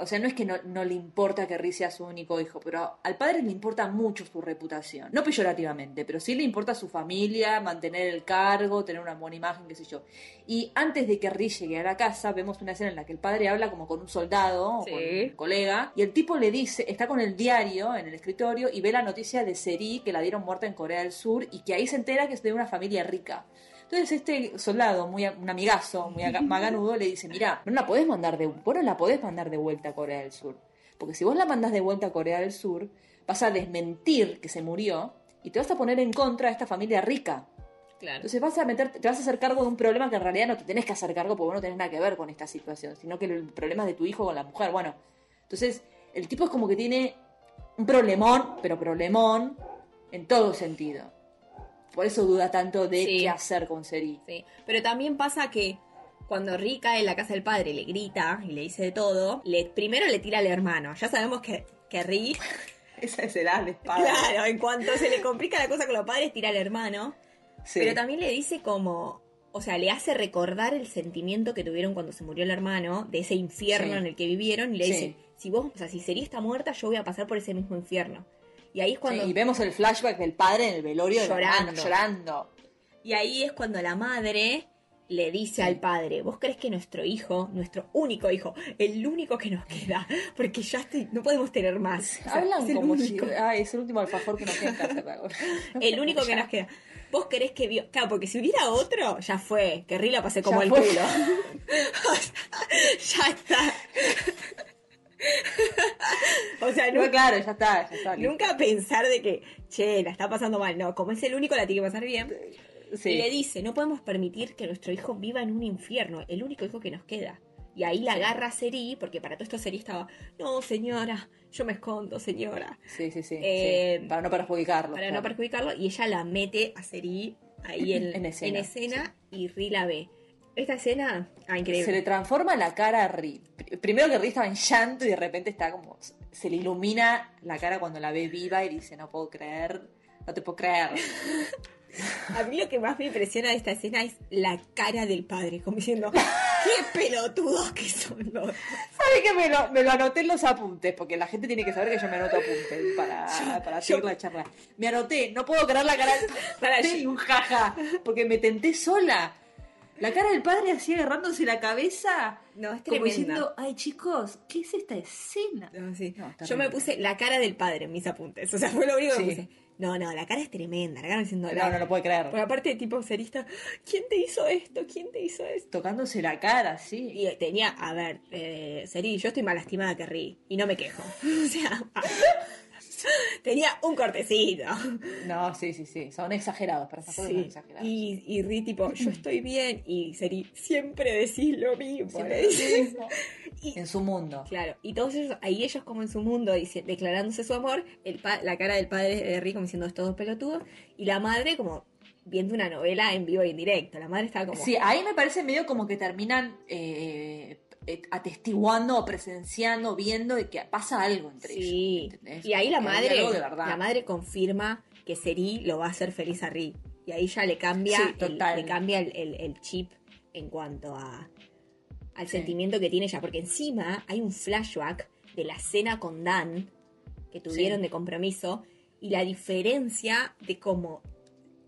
o sea, no es que no, no le importa que Ri sea su único hijo, pero al padre le importa mucho su reputación. No peyorativamente, pero sí le importa su familia, mantener el cargo, tener una buena imagen, qué sé yo. Y antes de que Ri llegue a la casa, vemos una escena en la que el padre habla como con un soldado o Sí. con un colega, y el tipo le dice, está con el diario en el escritorio y ve la noticia de Seri que la dieron muerta en Corea del Sur y que ahí se entera que es de una familia rica. Entonces este soldado, muy un amigazo, muy aga- maganudo, le dice, mira, no la podés mandar de, vos no la podés mandar de vuelta a Corea del Sur. Porque si vos la mandás de vuelta a Corea del Sur, vas a desmentir que se murió y te vas a poner en contra de esta familia rica. Claro. Entonces vas a meter, te vas a hacer cargo de un problema que en realidad no te tenés que hacer cargo porque vos no tenés nada que ver con esta situación, sino que el problema es de tu hijo con la mujer. Bueno, entonces el tipo es como que tiene un problemón, pero problemón en todo sentido. Por eso duda tanto de Sí. qué hacer con Seri. Sí, pero también pasa que cuando Ri cae en la casa del padre le grita y le dice de todo, le, primero le tira al hermano. Ya sabemos que, que Ri, Esa es edad de espada. claro, en cuanto se le complica la cosa con los padres, tira al hermano. Sí. Pero también le dice como, o sea, le hace recordar el sentimiento que tuvieron cuando se murió el hermano, de ese infierno Sí. en el que vivieron, y le dice, si vos, o sea, si Seri está muerta, yo voy a pasar por ese mismo infierno. Y ahí es cuando... Sí, y vemos el flashback del padre en el velorio Llorando. hermano, llorando. Y ahí es cuando la madre le dice al padre, ¿vos crees que nuestro hijo, nuestro único hijo, el único que nos queda, porque ya estoy, no podemos tener más? O sea, Hablan es el como único, si. Es el último alfajor que nos queda en casa. Paco. el único que nos queda. ¿Vos querés que vio? Claro, porque si hubiera otro, ya fue, que Ri la pasé como Ya el fue. culo. O sea, ya está. o sea, No, nunca, claro, ya está, ya está. listo. nunca pensar de que, che, la está pasando mal. No, como es el único, la tiene que pasar bien. Sí. Y le dice, no podemos permitir que nuestro hijo viva en un infierno, el único hijo que nos queda. Y ahí la agarra Seri, porque para todo esto Seri estaba, no señora, yo me escondo, señora, Sí, sí, sí, Eh, sí. Para no perjudicarlo. para claro. no perjudicarlo, y ella la mete a Seri ahí en, En escena, en escena, y Ri la ve. Esta escena, ah, increíble. Se le transforma la cara a Ri. Pr- Primero que Ri estaba en llanto y de repente está como. Se le ilumina la cara cuando la ve viva y dice: No puedo creer, no te puedo creer. A mí lo que más me impresiona de esta escena es la cara del padre, como diciendo, qué pelotudos que son los ¿Sabe que me lo, me lo anoté en los apuntes? Porque la gente tiene que saber que yo me anoto apuntes para, para seguir yo- la charla. Me anoté, no puedo creer la cara Para, yo- un jaja, porque me tenté sola. La cara del padre así agarrándose la cabeza, No, es como tremenda. diciendo, ay chicos, ¿qué es esta escena? No, sí. No, Yo me puse la cara del padre en mis apuntes. O sea, fue lo único que Sí. puse. No, no, la cara es tremenda. La cara diciendo. No, no lo puedo creer. Porque aparte, tipo, serista, ¿quién te hizo esto? ¿Quién te hizo esto? Tocándose la cara, sí. Y tenía, a ver, eh, Seri, yo estoy más lastimada que Ri. Y no me quejo. O sea, Tenía un cortecito. No, sí, sí, sí. Son exagerados. Para esas cosas son exagerados. Y, y Ri tipo, yo estoy bien. Y Seri, siempre decís lo mismo. Siempre. Y- En su mundo. Claro, y todos ellos, ahí ellos como en su mundo, dice- declarándose su amor, el pa- la cara del padre de Ri como diciendo estos dos pelotudos, y la madre como viendo una novela en vivo y en directo. La madre estaba como... Sí, ahí me parece medio como que terminan eh, atestiguando o presenciando, viendo de que pasa algo entre Sí. ellos. ¿entendés? Y ahí la madre, de la madre confirma que Seri lo va a hacer feliz a Ri. Y ahí ya le cambia, Sí, el, le cambia el, el- el chip en cuanto a al Sí. sentimiento que tiene ella. Porque encima hay un flashback de la cena con Dan que tuvieron Sí. de compromiso. Y la diferencia de cómo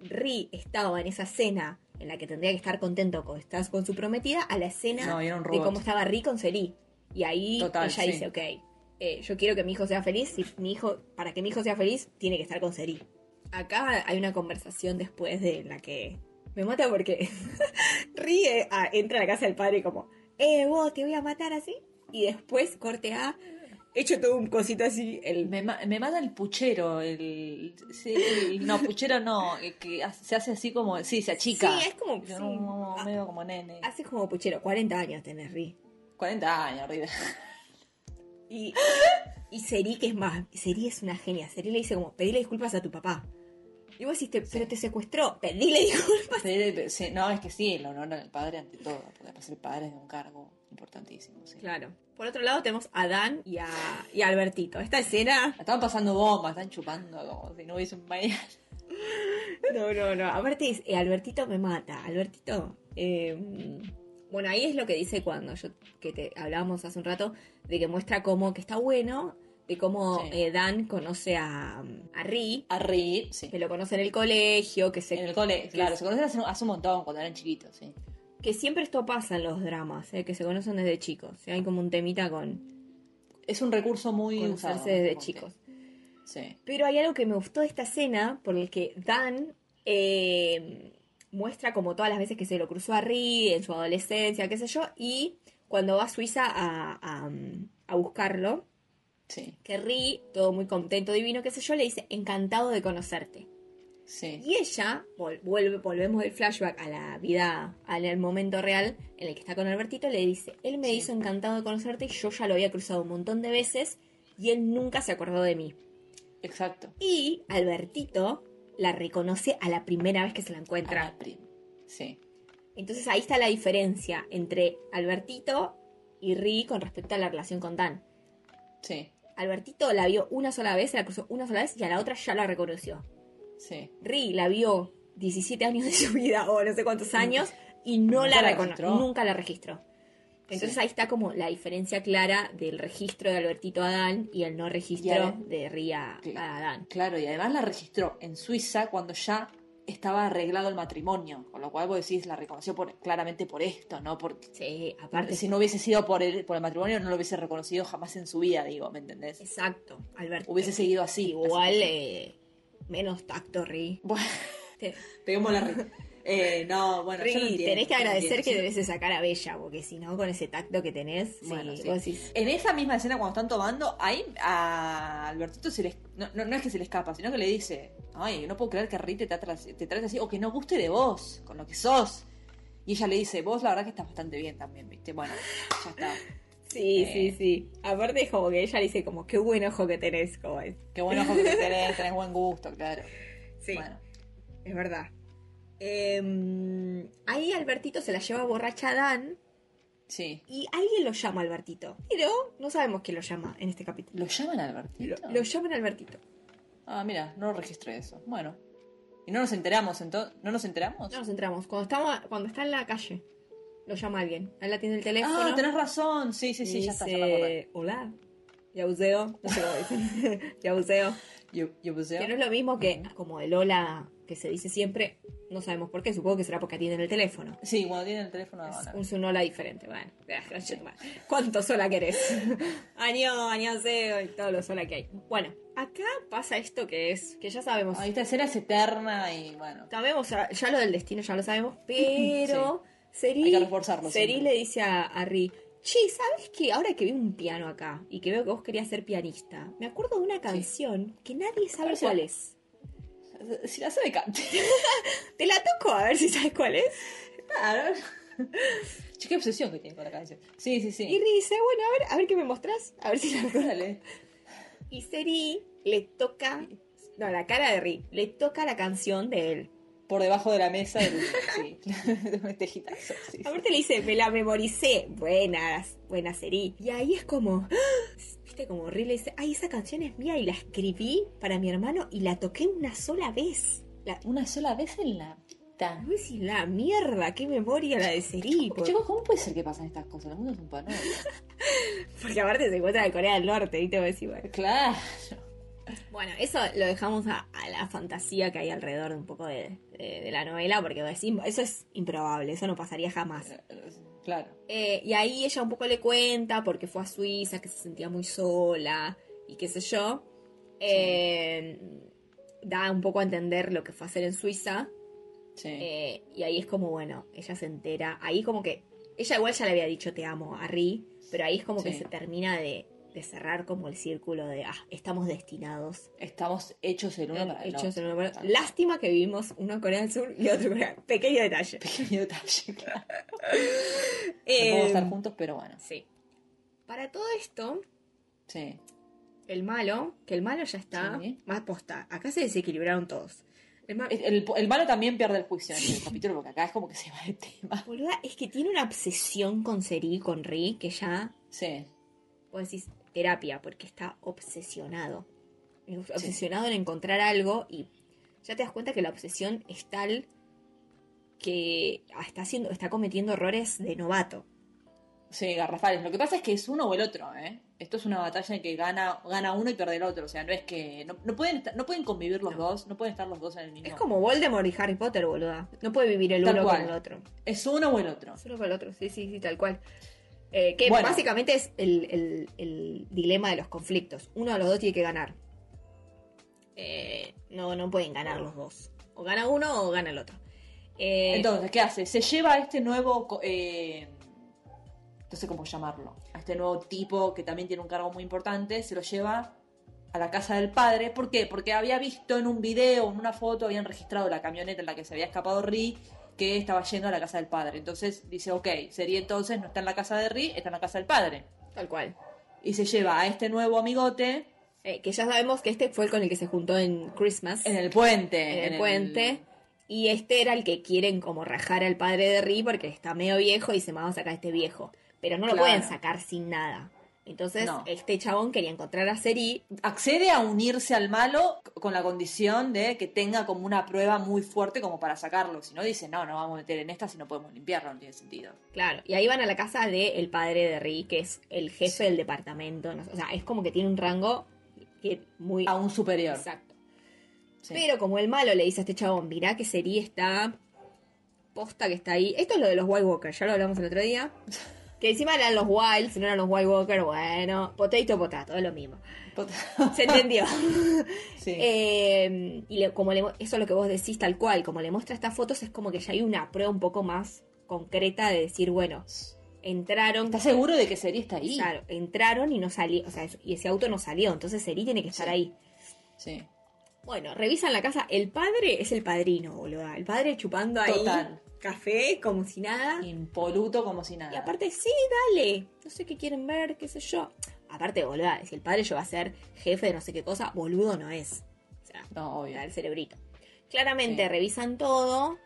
Ri estaba en esa cena en la que tendría que estar contento con, estás con su prometida a la escena No, de cómo estaba Ri con Seri. Y ahí Total, ella sí. dice, ok, eh, yo quiero que mi hijo sea feliz. Si mi hijo, para que mi hijo sea feliz, tiene que estar con Seri. Acá hay una conversación después de la que me mata porque ríe, ah, entra a la casa del padre como, eh, vos te voy a matar así. Y después corte a, hecho todo un cosito así, el Me, me mata el puchero, el, sí, el- no, puchero no, el que se hace así como, sí, se achica. Sí, es como- sí. Ah. medio como nene. hace como puchero, 40 años tenés Ri. 40 años, Rida. Y, y Seri, que es más, Seri es una genia. Seri le dice como, pedile disculpas a tu papá. Y vos decís, pero te secuestró, pedile disculpas. Sí, no, es que sí, el honor al padre ante todo, porque además el padre es de un cargo importantísimo, sí. Claro. Por otro lado tenemos a Dan y a, y a Albertito. Esta escena... Estaban pasando bombas, están chupando como si no hubiese un mañana. No, no, no. Aparte, es- eh, Albertito me mata. Albertito... eh, bueno, ahí es lo que dice cuando yo que te hablábamos hace un rato de que muestra cómo que está bueno, de cómo Sí. eh, Dan conoce a, a Ri, A reír, sí. que lo conoce en el colegio, que se En el cole, que claro, se conocen hace, hace un montón cuando eran chiquitos, sí. Que siempre esto pasa en los dramas, ¿eh? que se conocen desde chicos. Hay como un temita con Es un recurso muy usado. desde porque- chicos. Sí. Pero hay algo que me gustó de esta escena, por el que Dan eh, muestra como todas las veces que se lo cruzó a Ri en su adolescencia, qué sé yo, y cuando va a Suiza a, a, a buscarlo, Sí, que Ri, todo muy contento, divino, qué sé yo, le dice, encantado de conocerte. Sí. Y ella, vol- vuelve, volvemos del flashback a la vida, al momento real en el que está con Albertito, le dice, él me Sí. hizo encantado de conocerte y yo ya lo había cruzado un montón de veces y él nunca se acordó de mí. Exacto. Y Albertito la reconoce a la primera vez que se la A encuentra. la prim- Sí. Entonces ahí está la diferencia entre Albertito y Ri con respecto a la relación con Dan. Sí. Albertito la vio una sola vez, se la cruzó una sola vez y a la otra ya la reconoció. Sí. Ri la vio 17 años de su vida o no sé cuántos años y no Nunca la registró. nunca la registró. Entonces Sí. ahí está como la diferencia clara del registro de Albertito a Dan y el no registro de Ri a, Cl- a Dan. Claro, y además la registró en Suiza cuando ya estaba arreglado el matrimonio, con lo cual vos decís, la reconoció por, claramente por esto, ¿no? Porque Sí, aparte si no hubiese sido por el, por el matrimonio, no lo hubiese reconocido jamás en su vida, digo, ¿me entendés? Exacto, Alberto. Hubiese seguido así. Igual, así. eh, menos tacto, Ri. Bueno, Te- ri- Eh, no, bueno, Ri, yo no entiendo, tenés que no agradecer que debes de sacar a Bella, porque si no, con ese tacto que tenés, sí, Bueno, sí. vos decís, En esa misma escena cuando están tomando, ahí a Albertito se le no, no, no es que se le escapa, sino que le dice, ay, no puedo creer que te, trate- te trate así, o que no guste de vos, con lo que sos. Y ella le dice, vos la verdad que estás bastante bien también, viste, bueno, ya está. Sí, Eh. sí, sí. Aparte es como que ella dice como, qué buen ojo que tenés, como es. Qué buen ojo que tenés, tenés buen gusto, claro. Sí, Bueno, es verdad. Em, ahí Albertito se la lleva borracha a Dan sí. y alguien lo llama Albertito. Pero no sabemos quién lo llama en este capítulo. ¿Lo llaman Lo, Albertito? lo llaman a Albertito. Ah, mira, no registré eso. Bueno. ¿Y no nos enteramos entonces? ¿No nos enteramos? No nos entramos. Cuando, estamos, cuando está en la calle, lo llama alguien. Él la tiene el teléfono. ah, tenés razón. Sí, sí, sí, ya está, ya me. Hola. Yauseo. No sé cómo dicen. Yauseo. Que no es lo mismo que como de Lola que se dice siempre. No sabemos por qué. Supongo que será porque atienden el teléfono. Sí, cuando tiene el teléfono. Es no, un su Lola diferente. Bueno, ¿cuánto sola querés? Año, añaseo y todo lo sola que hay. Bueno, acá pasa esto que es, que ya sabemos. Ah, Esta escena es eterna y bueno. Sabemos, ya lo del destino ya lo sabemos, pero Seri, Hay que reforzarlo Seri siempre. le dice a, a Ri, Che, ¿sabes qué? Ahora que veo un piano acá y que veo que vos querías ser pianista, me acuerdo de una canción que nadie sabe cuál es. Si la sabe, cante. Te la toco a ver si sabes cuál es. Claro. Che, qué obsesión que tiene con la canción. Sí, sí, Y sí. Ri dice, bueno, a ver, a ver qué me mostrás, a ver si la Dale. Y Seri le toca, no, la cara de Ri, le toca la canción de él. Por debajo de la mesa del. Sí. de un tejitazo. Sí, sí. Aparte le dice, me la memoricé. Buenas, buenas Seri. Y ahí es como, viste, como Ri le dice, ay, esa canción es mía y la escribí para mi hermano y la toqué una sola vez. La, Una sola vez en la vida. no decís la mierda, qué memoria la de Seri. por- Chicos, ¿cómo puede ser que pasen estas cosas? El mundo es un panel. Porque aparte se encuentra de Corea del Norte, y te voy a decir, bueno. Claro. Bueno, eso lo dejamos a, a la fantasía que hay alrededor de un poco de, de- de la novela, porque eso es improbable, eso no pasaría jamás. Claro. Eh, y ahí ella un poco le cuenta porque fue a Suiza, que se sentía muy sola y qué sé yo. Eh, Da un poco a entender lo que fue a hacer en Suiza. Sí. eh, y ahí es como, bueno, ella se entera. Ahí como que. Ella igual ya le había dicho te amo a Ri, pero ahí es como que se termina de, de cerrar como el círculo de, ah, estamos destinados. Estamos hechos el uno para el Hechos en una- Lástima que vivimos uno en Corea del Sur y otro en Corea. Pequeño detalle. Pequeño detalle, claro. Eh, podemos estar juntos, pero bueno. Sí. Para todo esto, Sí. el malo, que el malo ya está Sí. más posta. Acá se desequilibraron todos. El ma- El, el malo también pierde el juicio en el capítulo porque acá es como que se va de tema. Boluda, es que tiene una obsesión con Seri, con Ri, que ya, Sí. vos decís, terapia, porque está obsesionado. Obsesionado en encontrar algo y ya te das cuenta que la obsesión es tal que está haciendo, está cometiendo errores de novato. Sí, garrafales. Lo que pasa es que es uno o el otro, ¿eh? Esto es una batalla en que gana, gana uno y pierde el otro. O sea, no es que. No, no pueden, estar- no pueden convivir los No. dos, no pueden estar los dos en el mismo. Es como Voldemort y Harry Potter, boluda. No puede vivir el Tal uno cual. con el otro. Es uno o el otro. Solo con el otro, sí, sí, sí, tal cual. Eh, que Bueno. básicamente es el, el- el dilema de los conflictos. Uno de los dos tiene que ganar. Eh, no, no pueden ganar los dos. O gana uno o gana el otro. Eh, Entonces, ¿qué hace? Se lleva a este nuevo. eh, no sé cómo llamarlo. A este nuevo tipo que también tiene un cargo muy importante. Se lo lleva a la casa del padre. ¿Por qué? Porque había visto en un video, en una foto, habían registrado la camioneta en la que se había escapado Ri. Que estaba yendo a la casa del padre. Entonces dice, ok, sería entonces no está en la casa de Ri, está en la casa del padre. tal cual. Y se lleva a este nuevo amigote Eh, que ya sabemos que este fue el con el que se juntó en Christmas. en el puente. en el puente. Y este era el que quieren como rajar al padre de Ri porque está medio viejo y dice, vamos a sacar a este viejo. Pero no lo Claro. pueden sacar sin nada. Entonces, No. este chabón quería encontrar a Seri. accede a unirse al malo con la condición de que tenga como una prueba muy fuerte como para sacarlo. Si no, dice, no, no vamos a meter en esta si no podemos limpiarlo, no tiene sentido. Claro, y ahí van a la casa del padre de Ri, que es el jefe Sí. del departamento. o sea, es como que tiene un rango que muy... A un superior. Exacto. Sí. Pero como el malo le dice a este chabón, mirá que Seri está posta que está ahí. Esto es lo de los White Walkers, ya lo hablamos el otro día. Que encima eran los Wilds, no eran los White Walkers, bueno, potato potato, es lo mismo. Se entendió. Sí. Eh, y le- como le, eso es lo que vos decís tal cual, como le muestra estas fotos, es como que ya hay una prueba un poco más concreta de decir, bueno, entraron, ¿Estás seguro de que Seri está ahí? claro, entraron y no salió, o sea, y ese auto no salió, entonces Seri tiene que estar Sí. ahí. Sí. Bueno, revisan la casa, el padre es el padrino, boludo, el padre chupando ahí Total. Café como si nada. Impoluto como si nada. Y aparte, sí, dale, no sé qué quieren ver, qué sé yo. Aparte, boludo, si el padre llega a ser jefe de no sé qué cosa, boludo no es. O sea, No, obvio. el cerebrito. Claramente Sí. revisan todo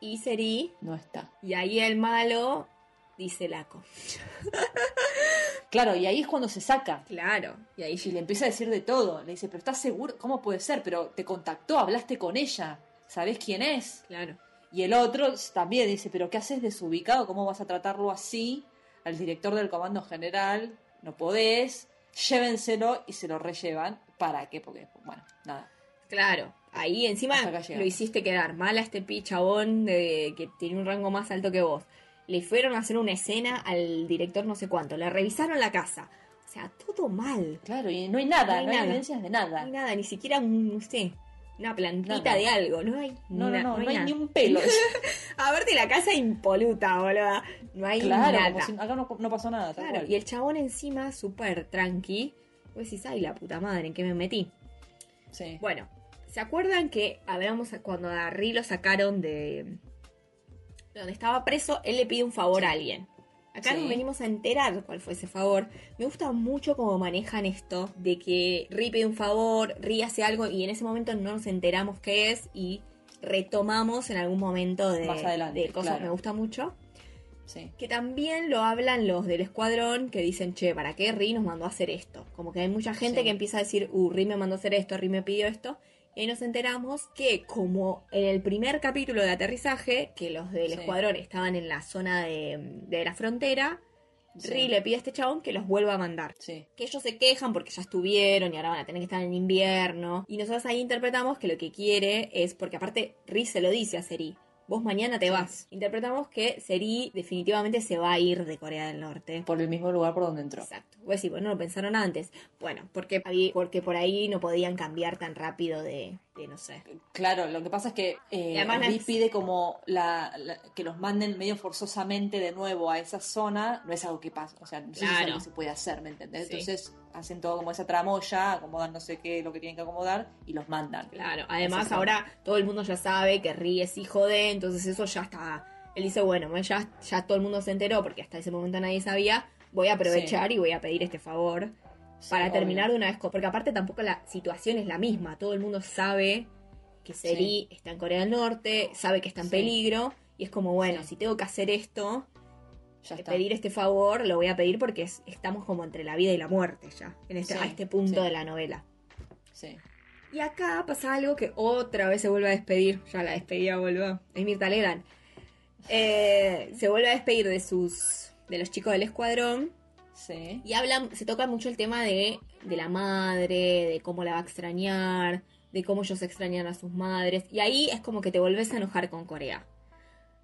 y Seri, No está. y ahí el malo dice laco. Claro, y ahí es cuando se saca. Claro, y ahí Y le empieza a decir de todo. Le dice, pero ¿estás seguro? ¿Cómo puede ser? Pero te contactó, hablaste con ella. ¿Sabés quién es? Claro. Y el otro también dice, pero ¿qué haces desubicado? ¿Cómo vas a tratarlo así al director del comando general? No podés. Llévenselo y se lo rellevan. ¿Para qué? Porque, bueno, nada. Claro, ahí encima lo hiciste quedar mal a este pichabón de, que tiene un rango más alto que vos. Le fueron a hacer una escena al director no sé cuánto, le revisaron la casa. O sea, todo mal. Claro, y no hay nada, No hay no hay, nada. evidencias de No nada. hay nada, ni siquiera un, no sé, una plantita Nada. de algo, no hay No, na- no, no, no hay ni un pelo. A verte la casa impoluta, boluda. No hay claro, nada. como si acá no, no pasó nada. Claro, y el chabón encima súper tranqui. Vos decís, ay, la puta madre, ¿en qué me metí? Sí. Bueno, ¿se acuerdan que hablamos cuando a Ri lo sacaron de de donde estaba preso? Él le pide un favor a alguien. Acá Sí. nos venimos a enterar cuál fue ese favor. Me gusta mucho cómo manejan esto de que Ri pide un favor, Ri hace algo y en ese momento no nos enteramos qué es y retomamos en algún momento de, Más adelante, de cosas. claro. Me gusta mucho. Sí. Que también lo hablan los del escuadrón que dicen, che, ¿para qué Ri nos mandó a hacer esto? Como que hay mucha gente Sí. que empieza a decir, uh, Ri me mandó a hacer esto, Ri me pidió esto. Y nos enteramos que como en el primer capítulo de aterrizaje, que los del Sí. escuadrón estaban en la zona de, de la frontera, Sí. Ri le pide a este chabón que los vuelva a mandar. Sí. Que ellos se quejan porque ya estuvieron y ahora van a tener que estar en invierno. Y nosotros ahí interpretamos que lo que quiere es, porque aparte Ri se lo dice a Seri, vos mañana te vas. Interpretamos que Seri definitivamente se va a ir de Corea del Norte. Por el mismo lugar por donde entró. Exacto. Voy a decir, bueno, no lo pensaron antes. Bueno, porque, porque por ahí no podían cambiar tan rápido de no sé. Claro, lo que pasa es que eh, pide como la, la- que los manden medio forzosamente de nuevo a esa zona, no es algo que pasa, o sea, no es algo que se puede hacer, ¿me entendés? Sí. Entonces hacen todo como esa tramoya, acomodan no sé qué, lo que tienen que acomodar y los mandan. Claro, además ahora todo el mundo ya sabe que Ri es hijo de, entonces eso ya está. Él dice, bueno, ya, ya todo el mundo se enteró porque hasta ese momento nadie sabía, voy a aprovechar y voy a pedir este favor Sí, para obvio. terminar de una vez, porque aparte tampoco la situación es la misma, todo el mundo sabe que Seri está en Corea del Norte, sabe que está en Sí. peligro y es como, bueno, si tengo que hacer esto, Ya eh, pedir este favor, lo voy a pedir porque es- estamos como entre la vida y la muerte ya, en este, a este punto de la novela. Sí. Y acá pasa algo que otra vez se vuelve a despedir. Ya la despedida volvió. Es Mirta Legrand. Eh, se vuelve a despedir de sus. de los chicos del escuadrón. Sí. Y hablan. se toca mucho el tema de, de la madre, de cómo la va a extrañar, de cómo ellos extrañan a sus madres. Y ahí es como que te volvés a enojar con Corea.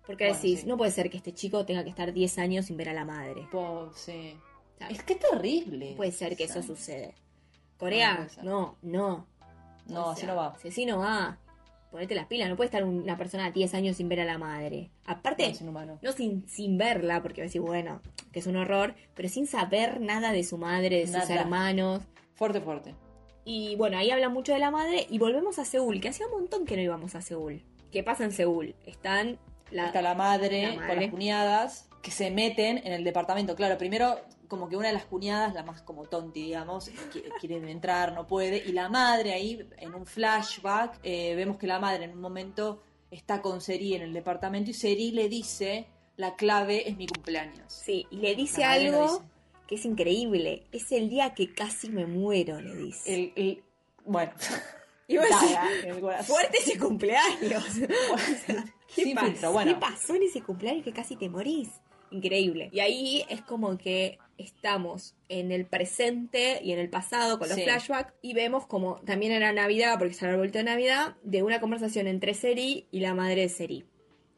Porque Bueno, decís, sí. no puede ser que este chico tenga que estar 10 años sin ver a la madre. Po- sí. ¿sabes? Es que es terrible. No puede ser que eso. No, Corea, ser. no, no. No, así sea, no va. si Así no va. Ponete las pilas. No puede estar una persona 10 años sin ver a la madre. Aparte, No, sin, sin verla, porque decir, bueno, que es un horror, pero sin saber nada de su madre, de sus hermanos. Fuerte, fuerte. Y bueno, ahí habla mucho de la madre y volvemos a Seúl, que hacía un montón que no íbamos a Seúl. ¿Qué pasa en Seúl? Están la... Está la madre, la madre. con las cuñadas que se meten en el departamento. Claro, primero como que una de las cuñadas, la más como tonti, digamos, qui- quiere entrar, no puede. Y la madre ahí, en un flashback, eh, vemos que la madre en un momento está con Seri en el departamento y Seri le dice, la clave es mi cumpleaños. Sí, y le dice algo dice. que es increíble. Es el día que casi me muero, le dice. El, el- bueno, en el corazón. fuerte ese cumpleaños. ¿Qué, pasó? bueno. ¿Qué pasó en ese cumpleaños que casi te morís? Increíble. Y ahí es como que estamos en el presente y en el pasado con los Sí. flashbacks y vemos como también era Navidad, porque está el vuelto de Navidad, de una conversación entre Seri y la madre de Seri.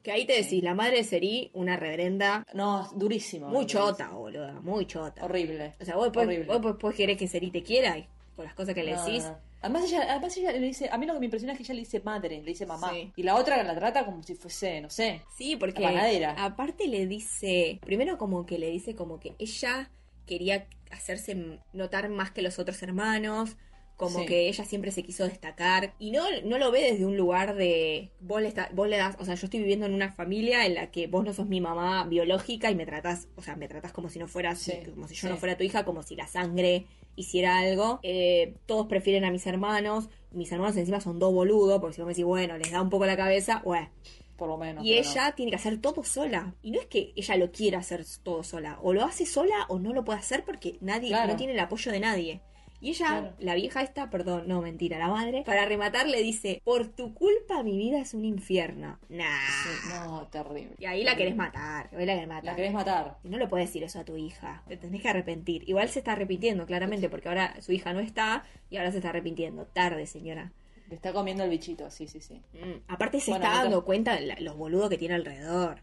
Que ahí te decís, la madre de Seri, una reverenda No, durísimo. muy chota, boluda, muy chota. Horrible. O sea, vos después, Horrible. vos después querés que Seri te quiera y con las cosas que le No, decís. no. Además ella, además ella le dice, a mí lo que me impresiona es que ella le dice madre, le dice mamá. Sí. Y la otra la trata como si fuese, no sé. Sí, porque La panadera. aparte le dice, primero como que le dice como que ella quería hacerse notar más que los otros hermanos, como Sí. que ella siempre se quiso destacar y no, no lo ve desde un lugar de vos le, está- vos le das, o sea, yo estoy viviendo en una familia en la que vos no sos mi mamá biológica y me tratás, o sea, me tratás como si no fueras, Sí, como si yo sí. no fuera tu hija, como si la sangre hiciera algo. Eh, todos prefieren a mis hermanos, mis hermanos encima son dos boludos, porque si vos me decís, bueno, les da un poco la cabeza, bueno. Por lo menos. Y no. ella tiene que hacer todo sola. Y no es que ella lo quiera hacer todo sola. O lo hace sola o no lo puede hacer porque nadie, Claro. no tiene el apoyo de nadie. Y ella, Claro. la vieja esta, perdón, no, mentira, la madre, para rematar le dice, por tu culpa mi vida es un infierno. Nah. Sí, no, terrible. Y ahí la querés matar, ahí la querés matar. La querés matar. Y no le puedes decir eso a tu hija. Te tenés que arrepentir. Igual se está arrepintiendo, claramente, porque ahora su hija no está y ahora se está arrepintiendo. Tarde, señora. Le está comiendo el bichito, sí, sí, sí. Mm, Aparte se Bueno, está mientras- dando cuenta de la- los boludos que tiene alrededor.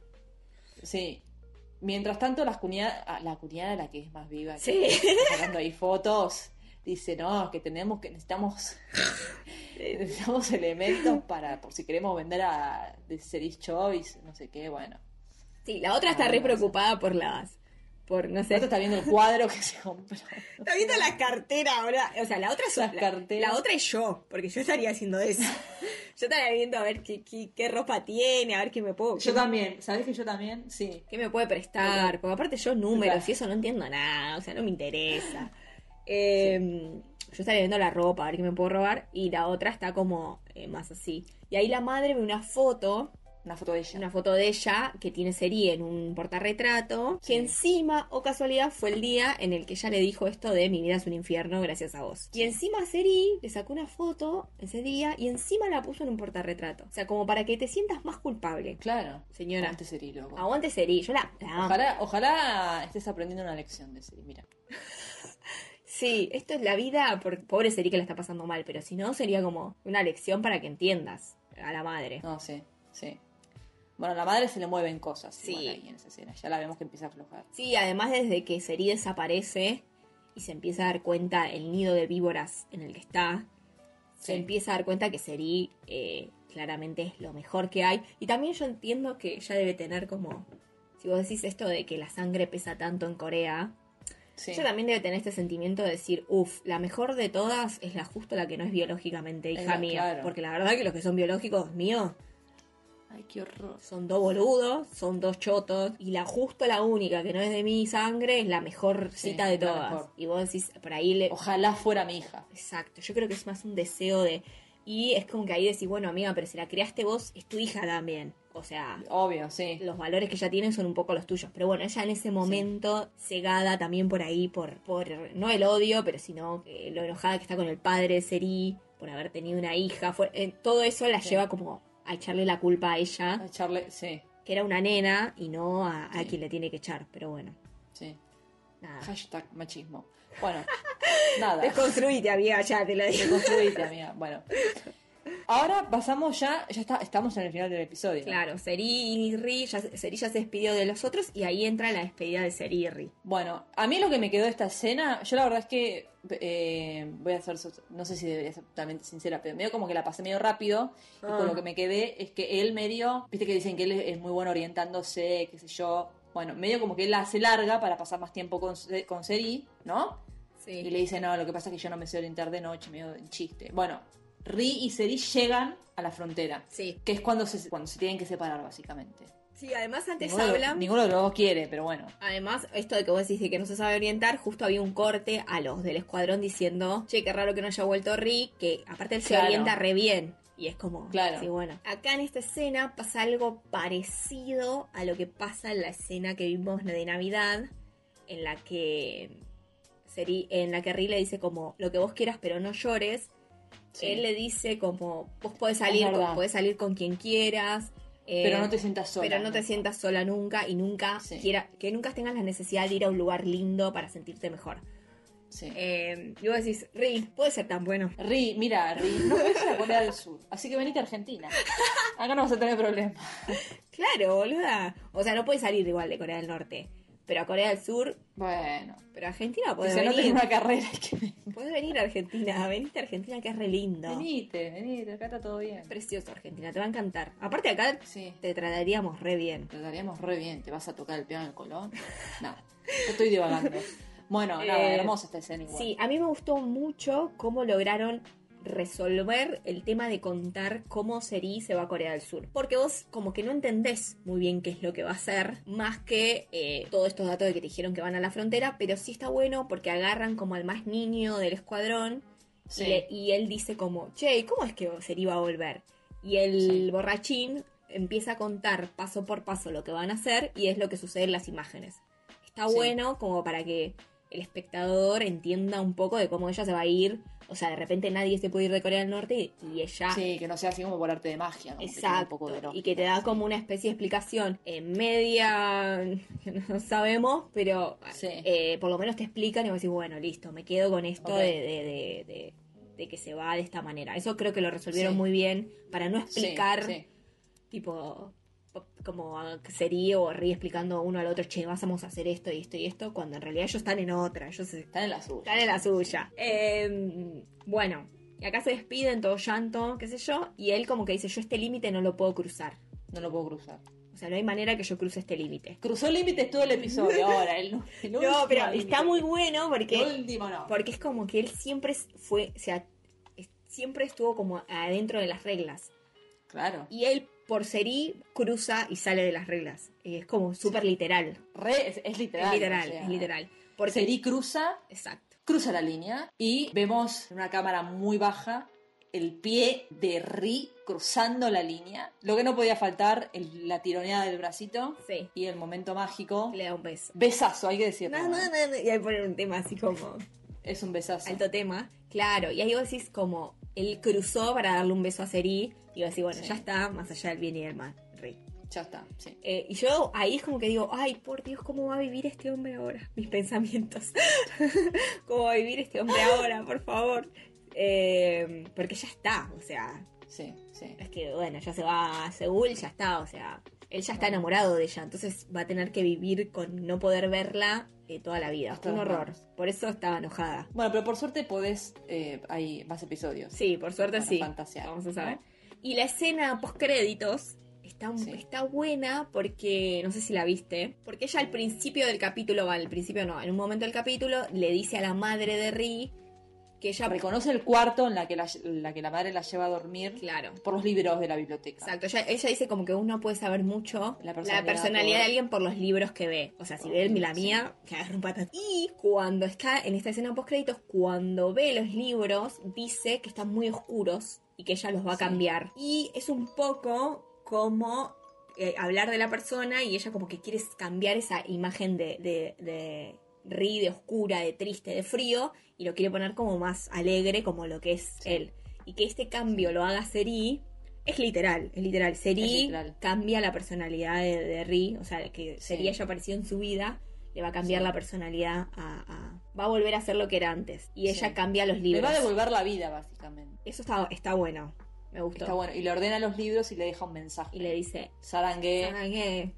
Sí. Mientras tanto, las cuñadas, ah, la cuñada la que es más viva, que Sí. sacando ahí fotos, dice, no, que tenemos que necesitamos necesitamos elementos para por si queremos vender a de Series Choice, no sé qué, bueno. Sí, la otra está Ah, re no sé. preocupada por las. Por, no sé. Otro está viendo el cuadro que se compró. Está viendo la cartera ahora. O sea, la otra es la, la otra es yo, porque yo estaría haciendo eso. Yo estaría viendo a ver qué, qué, qué ropa tiene, a ver qué me puedo. Yo también, ¿sabés que yo también? Sí. qué me puede prestar. Porque aparte yo números Claro. y eso no entiendo nada. O sea, no me interesa. Eh, Yo estaría viendo la ropa, a ver qué me puedo robar. Y la otra está como eh, más así. Y ahí la madre ve una foto Una foto de ella. una foto de ella que tiene serie en un portarretrato, Sí. que encima, o casualidad, fue el día en el que ella le dijo esto de mi vida es un infierno gracias a vos. Y encima Seri le sacó una foto ese día y encima la puso en un portarretrato. O sea, como para que te sientas más culpable. Claro. Señora. Antes sería loco. Aguante Seri, yo la. Ojalá, ojalá estés aprendiendo una lección de serie, mira. Sí, esto es la vida, pobre Seri que la está pasando mal, pero si no sería como una lección para que entiendas a la madre. No, sí, sí. Bueno, a la madre se le mueven cosas Sí. igual ahí en esa escena. Ya la vemos que empieza a aflojar. Sí, además desde que Seri desaparece y se empieza a dar cuenta el nido de víboras en el que está, se empieza a dar cuenta que Seri eh, claramente es lo mejor que hay. Y también yo entiendo que ella debe tener como, si vos decís esto de que la sangre pesa tanto en Corea, Sí. ella también debe tener este sentimiento de decir, uff, la mejor de todas es la justo la que no es biológicamente hija mía. claro. Porque la verdad que los que son biológicos míos Ay, qué horror. son dos boludos, son dos chotos, y la justo la única que no es de mi sangre es la mejor Sí, cita de todas. Y vos decís, por ahí le... Ojalá fuera mi hija. Exacto, yo creo que es más un deseo de... Y es como que ahí decís, bueno amiga, pero si la creaste vos, es tu hija también. O sea, Obvio, sí. los valores que ella tiene son un poco los tuyos. Pero bueno, ella en ese momento, cegada también por ahí, por, por no el odio, pero sino eh, lo enojada que está con el padre de Seri, por haber tenido una hija, fue- eh, todo eso la Sí. lleva como a echarle la culpa a ella A echarle, sí, que era una nena y no a, a quien le tiene que echar. Pero bueno, sí. nada. Hashtag machismo. Bueno, nada. Desconstruite, amiga, ya te lo digo. Deconstruite, amiga. Bueno. Ahora pasamos ya, ya está, estamos en el final del episodio. Claro, Seri y Ri, ya, Seri ya se despidió de los otros y ahí entra la despedida de Seri y Ri. Bueno, a mí lo que me quedó de esta escena, yo la verdad es que eh, voy a ser, no sé si debería ser totalmente sincera, pero medio como que la pasé medio rápido y Ah. con lo que me quedé es que él medio, viste que dicen que él es muy bueno orientándose, qué sé yo, bueno, medio como que él la hace larga para pasar más tiempo con, Se- con Seri, ¿no? Y le dice, no, lo que pasa es que yo no me sé orientar de noche, medio chiste. Bueno, Ri y Seri llegan a la frontera, Sí. que es cuando se, cuando se tienen que separar, básicamente. Sí, además antes Ninguno, hablan. ninguno de los dos quiere, pero bueno. Además, esto de que vos decís de que no se sabe orientar, justo había un corte a los del escuadrón diciendo, che, qué raro que no haya vuelto Ri, que aparte él se Claro. orienta re bien. Y es como, Claro. bueno. Acá en esta escena pasa algo parecido a lo que pasa en la escena que vimos de Navidad, en la que Seri- en la que Ri le dice como, lo que vos quieras, pero no llores. Sí. Él le dice como, vos podés salir, Es con, podés salir con quien quieras. eh, Pero no te sientas sola. pero no te sientas sola nunca y nunca Sí. quiera, que nunca tengas la necesidad de ir a un lugar lindo para sentirte mejor. Sí. Eh, y vos decís, Ri, puede ser tan bueno. Ri, mira, Ri, no venís a Corea del Sur, así que venite a Argentina. Acá no vas a tener problema. Claro, boluda. O sea, no puedes salir igual de Corea del Norte. Pero a Corea del Sur, Bueno, pero a Argentina si podés no venir. una carrera, que venir. Venir a Argentina. Venite a Argentina que es re lindo. venite, venite, acá está todo bien. Precioso Argentina, te va a encantar. Aparte acá Sí, te trataríamos re bien. te daríamos re bien, te vas a tocar el piano en el Colón. Nada, yo estoy divagando. Bueno, nada, Eh, hermosa esta escena igual. Sí, a mí me gustó mucho cómo lograron resolver el tema de contar cómo Seri se va a Corea del Sur. Porque vos como que no entendés muy bien qué es lo que va a hacer, más que eh, todos estos datos de que te dijeron que van a la frontera, pero sí está bueno porque agarran como al más niño del escuadrón Sí. y, le- y él dice como, che, ¿y ¿cómo es que Seri va a volver? Y el Sí. borrachín empieza a contar paso por paso lo que van a hacer y es lo que sucede en las imágenes. Está Sí. bueno como para que el espectador entienda un poco de cómo ella se va a ir. O sea, de repente nadie se puede ir de Corea del Norte y, ella... Sí, que no sea así como por arte de magia, como que tenga un Exacto, poco de lógica. y que te da como una especie de explicación en media, que no sabemos, pero Sí. eh, por lo menos te explican y vos decís, bueno, listo, me quedo con esto Ok. de, de- de- de- de que se va de esta manera. Eso creo que lo resolvieron Sí. muy bien para no explicar, tipo, como sería o Ri explicando uno al otro, che, vamos a hacer esto y esto y esto, cuando en realidad ellos están en otra, ellos Están en la suya. están en la suya. Eh, bueno, y acá se despiden, todo llanto, qué sé yo, y él como que dice, yo este límite no lo puedo cruzar. No lo puedo cruzar. O sea, no hay manera que yo cruce este límite. Cruzó límites todo el episodio ahora. El, el No, pero está muy bueno El porque, último no. porque es como que él siempre fue, o sea, siempre estuvo como adentro de las reglas. Claro. Y él, por serí, cruza y sale de las reglas. Es como súper literal. Re, es, es literal. es literal, o sea, es literal. Cruza, Exacto. cruza la línea y vemos en una cámara muy baja el pie de Ri cruzando la línea. Lo que no podía faltar, el- la tironeada del bracito Sí. y el momento mágico. Le da un beso. Besazo, hay que decirlo. No, no, no, no. Y ahí ponen un tema así como Es un besazo. alto tema. Claro, y ahí vos decís como él cruzó para darle un beso a Seri y vos decís, bueno, Sí. ya está, más allá del bien y del mal. Ri. Ya está, sí. Eh, y yo ahí es como que digo, ay, por Dios, ¿cómo va a vivir este hombre ahora? Mis pensamientos. ¿Cómo va a vivir este hombre ahora, por favor? Eh, porque ya está, o sea, Sí, sí. es que bueno, ya se va a Seúl, ya está, o sea, él ya está enamorado de ella, entonces va a tener que vivir con no poder verla eh, toda la vida. Hasta un horror. Por eso estaba enojada. Bueno, pero por suerte podés. eh, hay más episodios. Sí, por suerte Para sí. fantasear, Vamos a ¿no? Y la escena post créditos está, Sí. está buena porque no sé si la viste, porque ella al principio del capítulo, va, al principio no, en un momento del capítulo le dice a la madre de Ri que ella Reconoce el cuarto en la que la, la que la madre la lleva a dormir claro. por los libros de la biblioteca. Exacto, ella, ella dice como que uno puede saber mucho La la personalidad por- de alguien por los libros que ve. O sea, si ve la mía, que agarra un patat. Y cuando está en esta escena post créditos, cuando ve los libros, dice que están muy oscuros y que ella los va a Sí. cambiar. Y es un poco como eh, hablar de la persona y ella como que quiere cambiar esa imagen de, de, de Ri, de oscura, de triste, de frío, y lo quiere poner como más alegre, como lo que es Sí. él. Y que este cambio lo haga Seri, es literal, es literal. Seri Es literal. cambia la personalidad de, de Ri, o sea, que Sí. Seri haya aparecido en su vida, le va a cambiar Sí. la personalidad a, a- Va a volver a ser lo que era antes. Y ella Sí. cambia los Le libros. va a devolver la vida, básicamente. Eso está, está bueno, me gustó. Está bueno. Y le ordena los libros y le deja un mensaje. Y le dice, Sarangue, "Ah, ¿qué?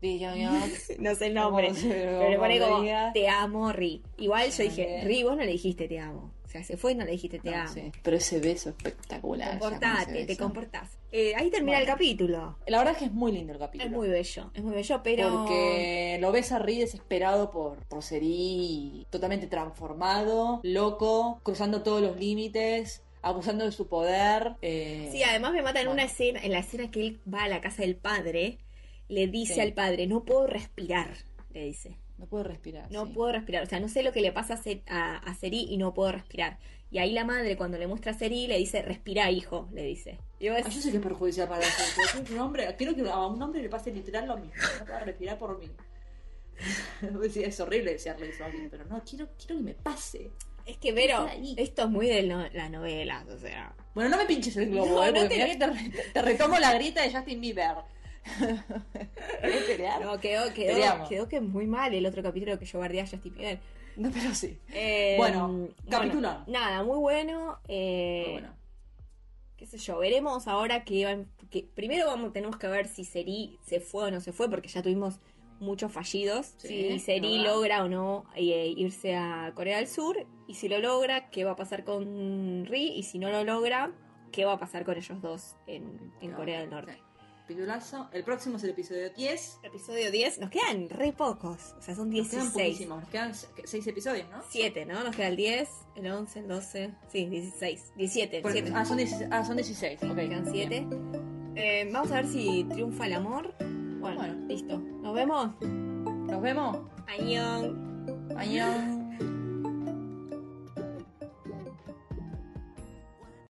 Villoñox, no sé el nombre. Pero le pone como te amo, Ri. Igual yo dije. Ri, vos no le dijiste te amo. Sea, se fue y no le dijiste te No, amo. sí. Pero ese beso espectacular. Comportate, te beso. comportás. Eh, ahí termina el capítulo. La verdad es que es muy lindo el capítulo. Es muy bello, es muy bello, pero... Porque lo ves a Ri desesperado por, por Seri, totalmente transformado, loco, cruzando todos los límites, abusando de su poder. eh, Sí, además me mata en bueno. una escena, en la escena que él va a la casa del padre, le dice Sí. al padre, no puedo respirar, le dice. No puede respirar. No sí. puedo respirar, o sea, no sé lo que le pasa a, a, a Seri y no puedo respirar. Y ahí la madre cuando le muestra a Seri le dice, respira hijo, le dice. Y Ah, yo sé que es perjudicial para eso. porque es un hombre, quiero que a un hombre le pase literal lo mismo. No pueda respirar por mí. Es horrible desearle eso a alguien, pero no, quiero, quiero que me pase. es que, Vero, esto es muy de no- las novelas, o sea... Bueno, no me pinches el globo, No, eh, no porque te- mirá que te, re- te retomo la grita de Justin Bieber. No, quedó, quedó, quedó que muy mal el otro capítulo que yo guardé a Justin Bieber. No, pero sí. Eh, Bueno, capitulón. nada, muy bueno. eh, Pero bueno. qué sé yo, veremos ahora que, que primero vamos tenemos que ver si Seri se fue o no se fue, porque ya tuvimos muchos fallidos. Sí, si Seri logra o no eh, irse a Corea del Sur, y si lo logra, qué va a pasar con Ri, y si no lo logra, qué va a pasar con ellos dos en, en Claro, Corea del Norte. Pitulazo. El próximo es el episodio 10. Episodio 10, nos quedan re pocos, o sea, son Nos quedan 16. poquísimos. Nos quedan 6 episodios, ¿no? 7, ¿no? Nos queda el 10, el 11, el 12, sí, 16, 17, Por- 7. ah, son 16. Ah, son 16. Ok. Quedan 7. Bien. vamos a ver si triunfa el amor. Bueno, Bueno. listo. Nos vemos. Nos vemos. Añón. Añón.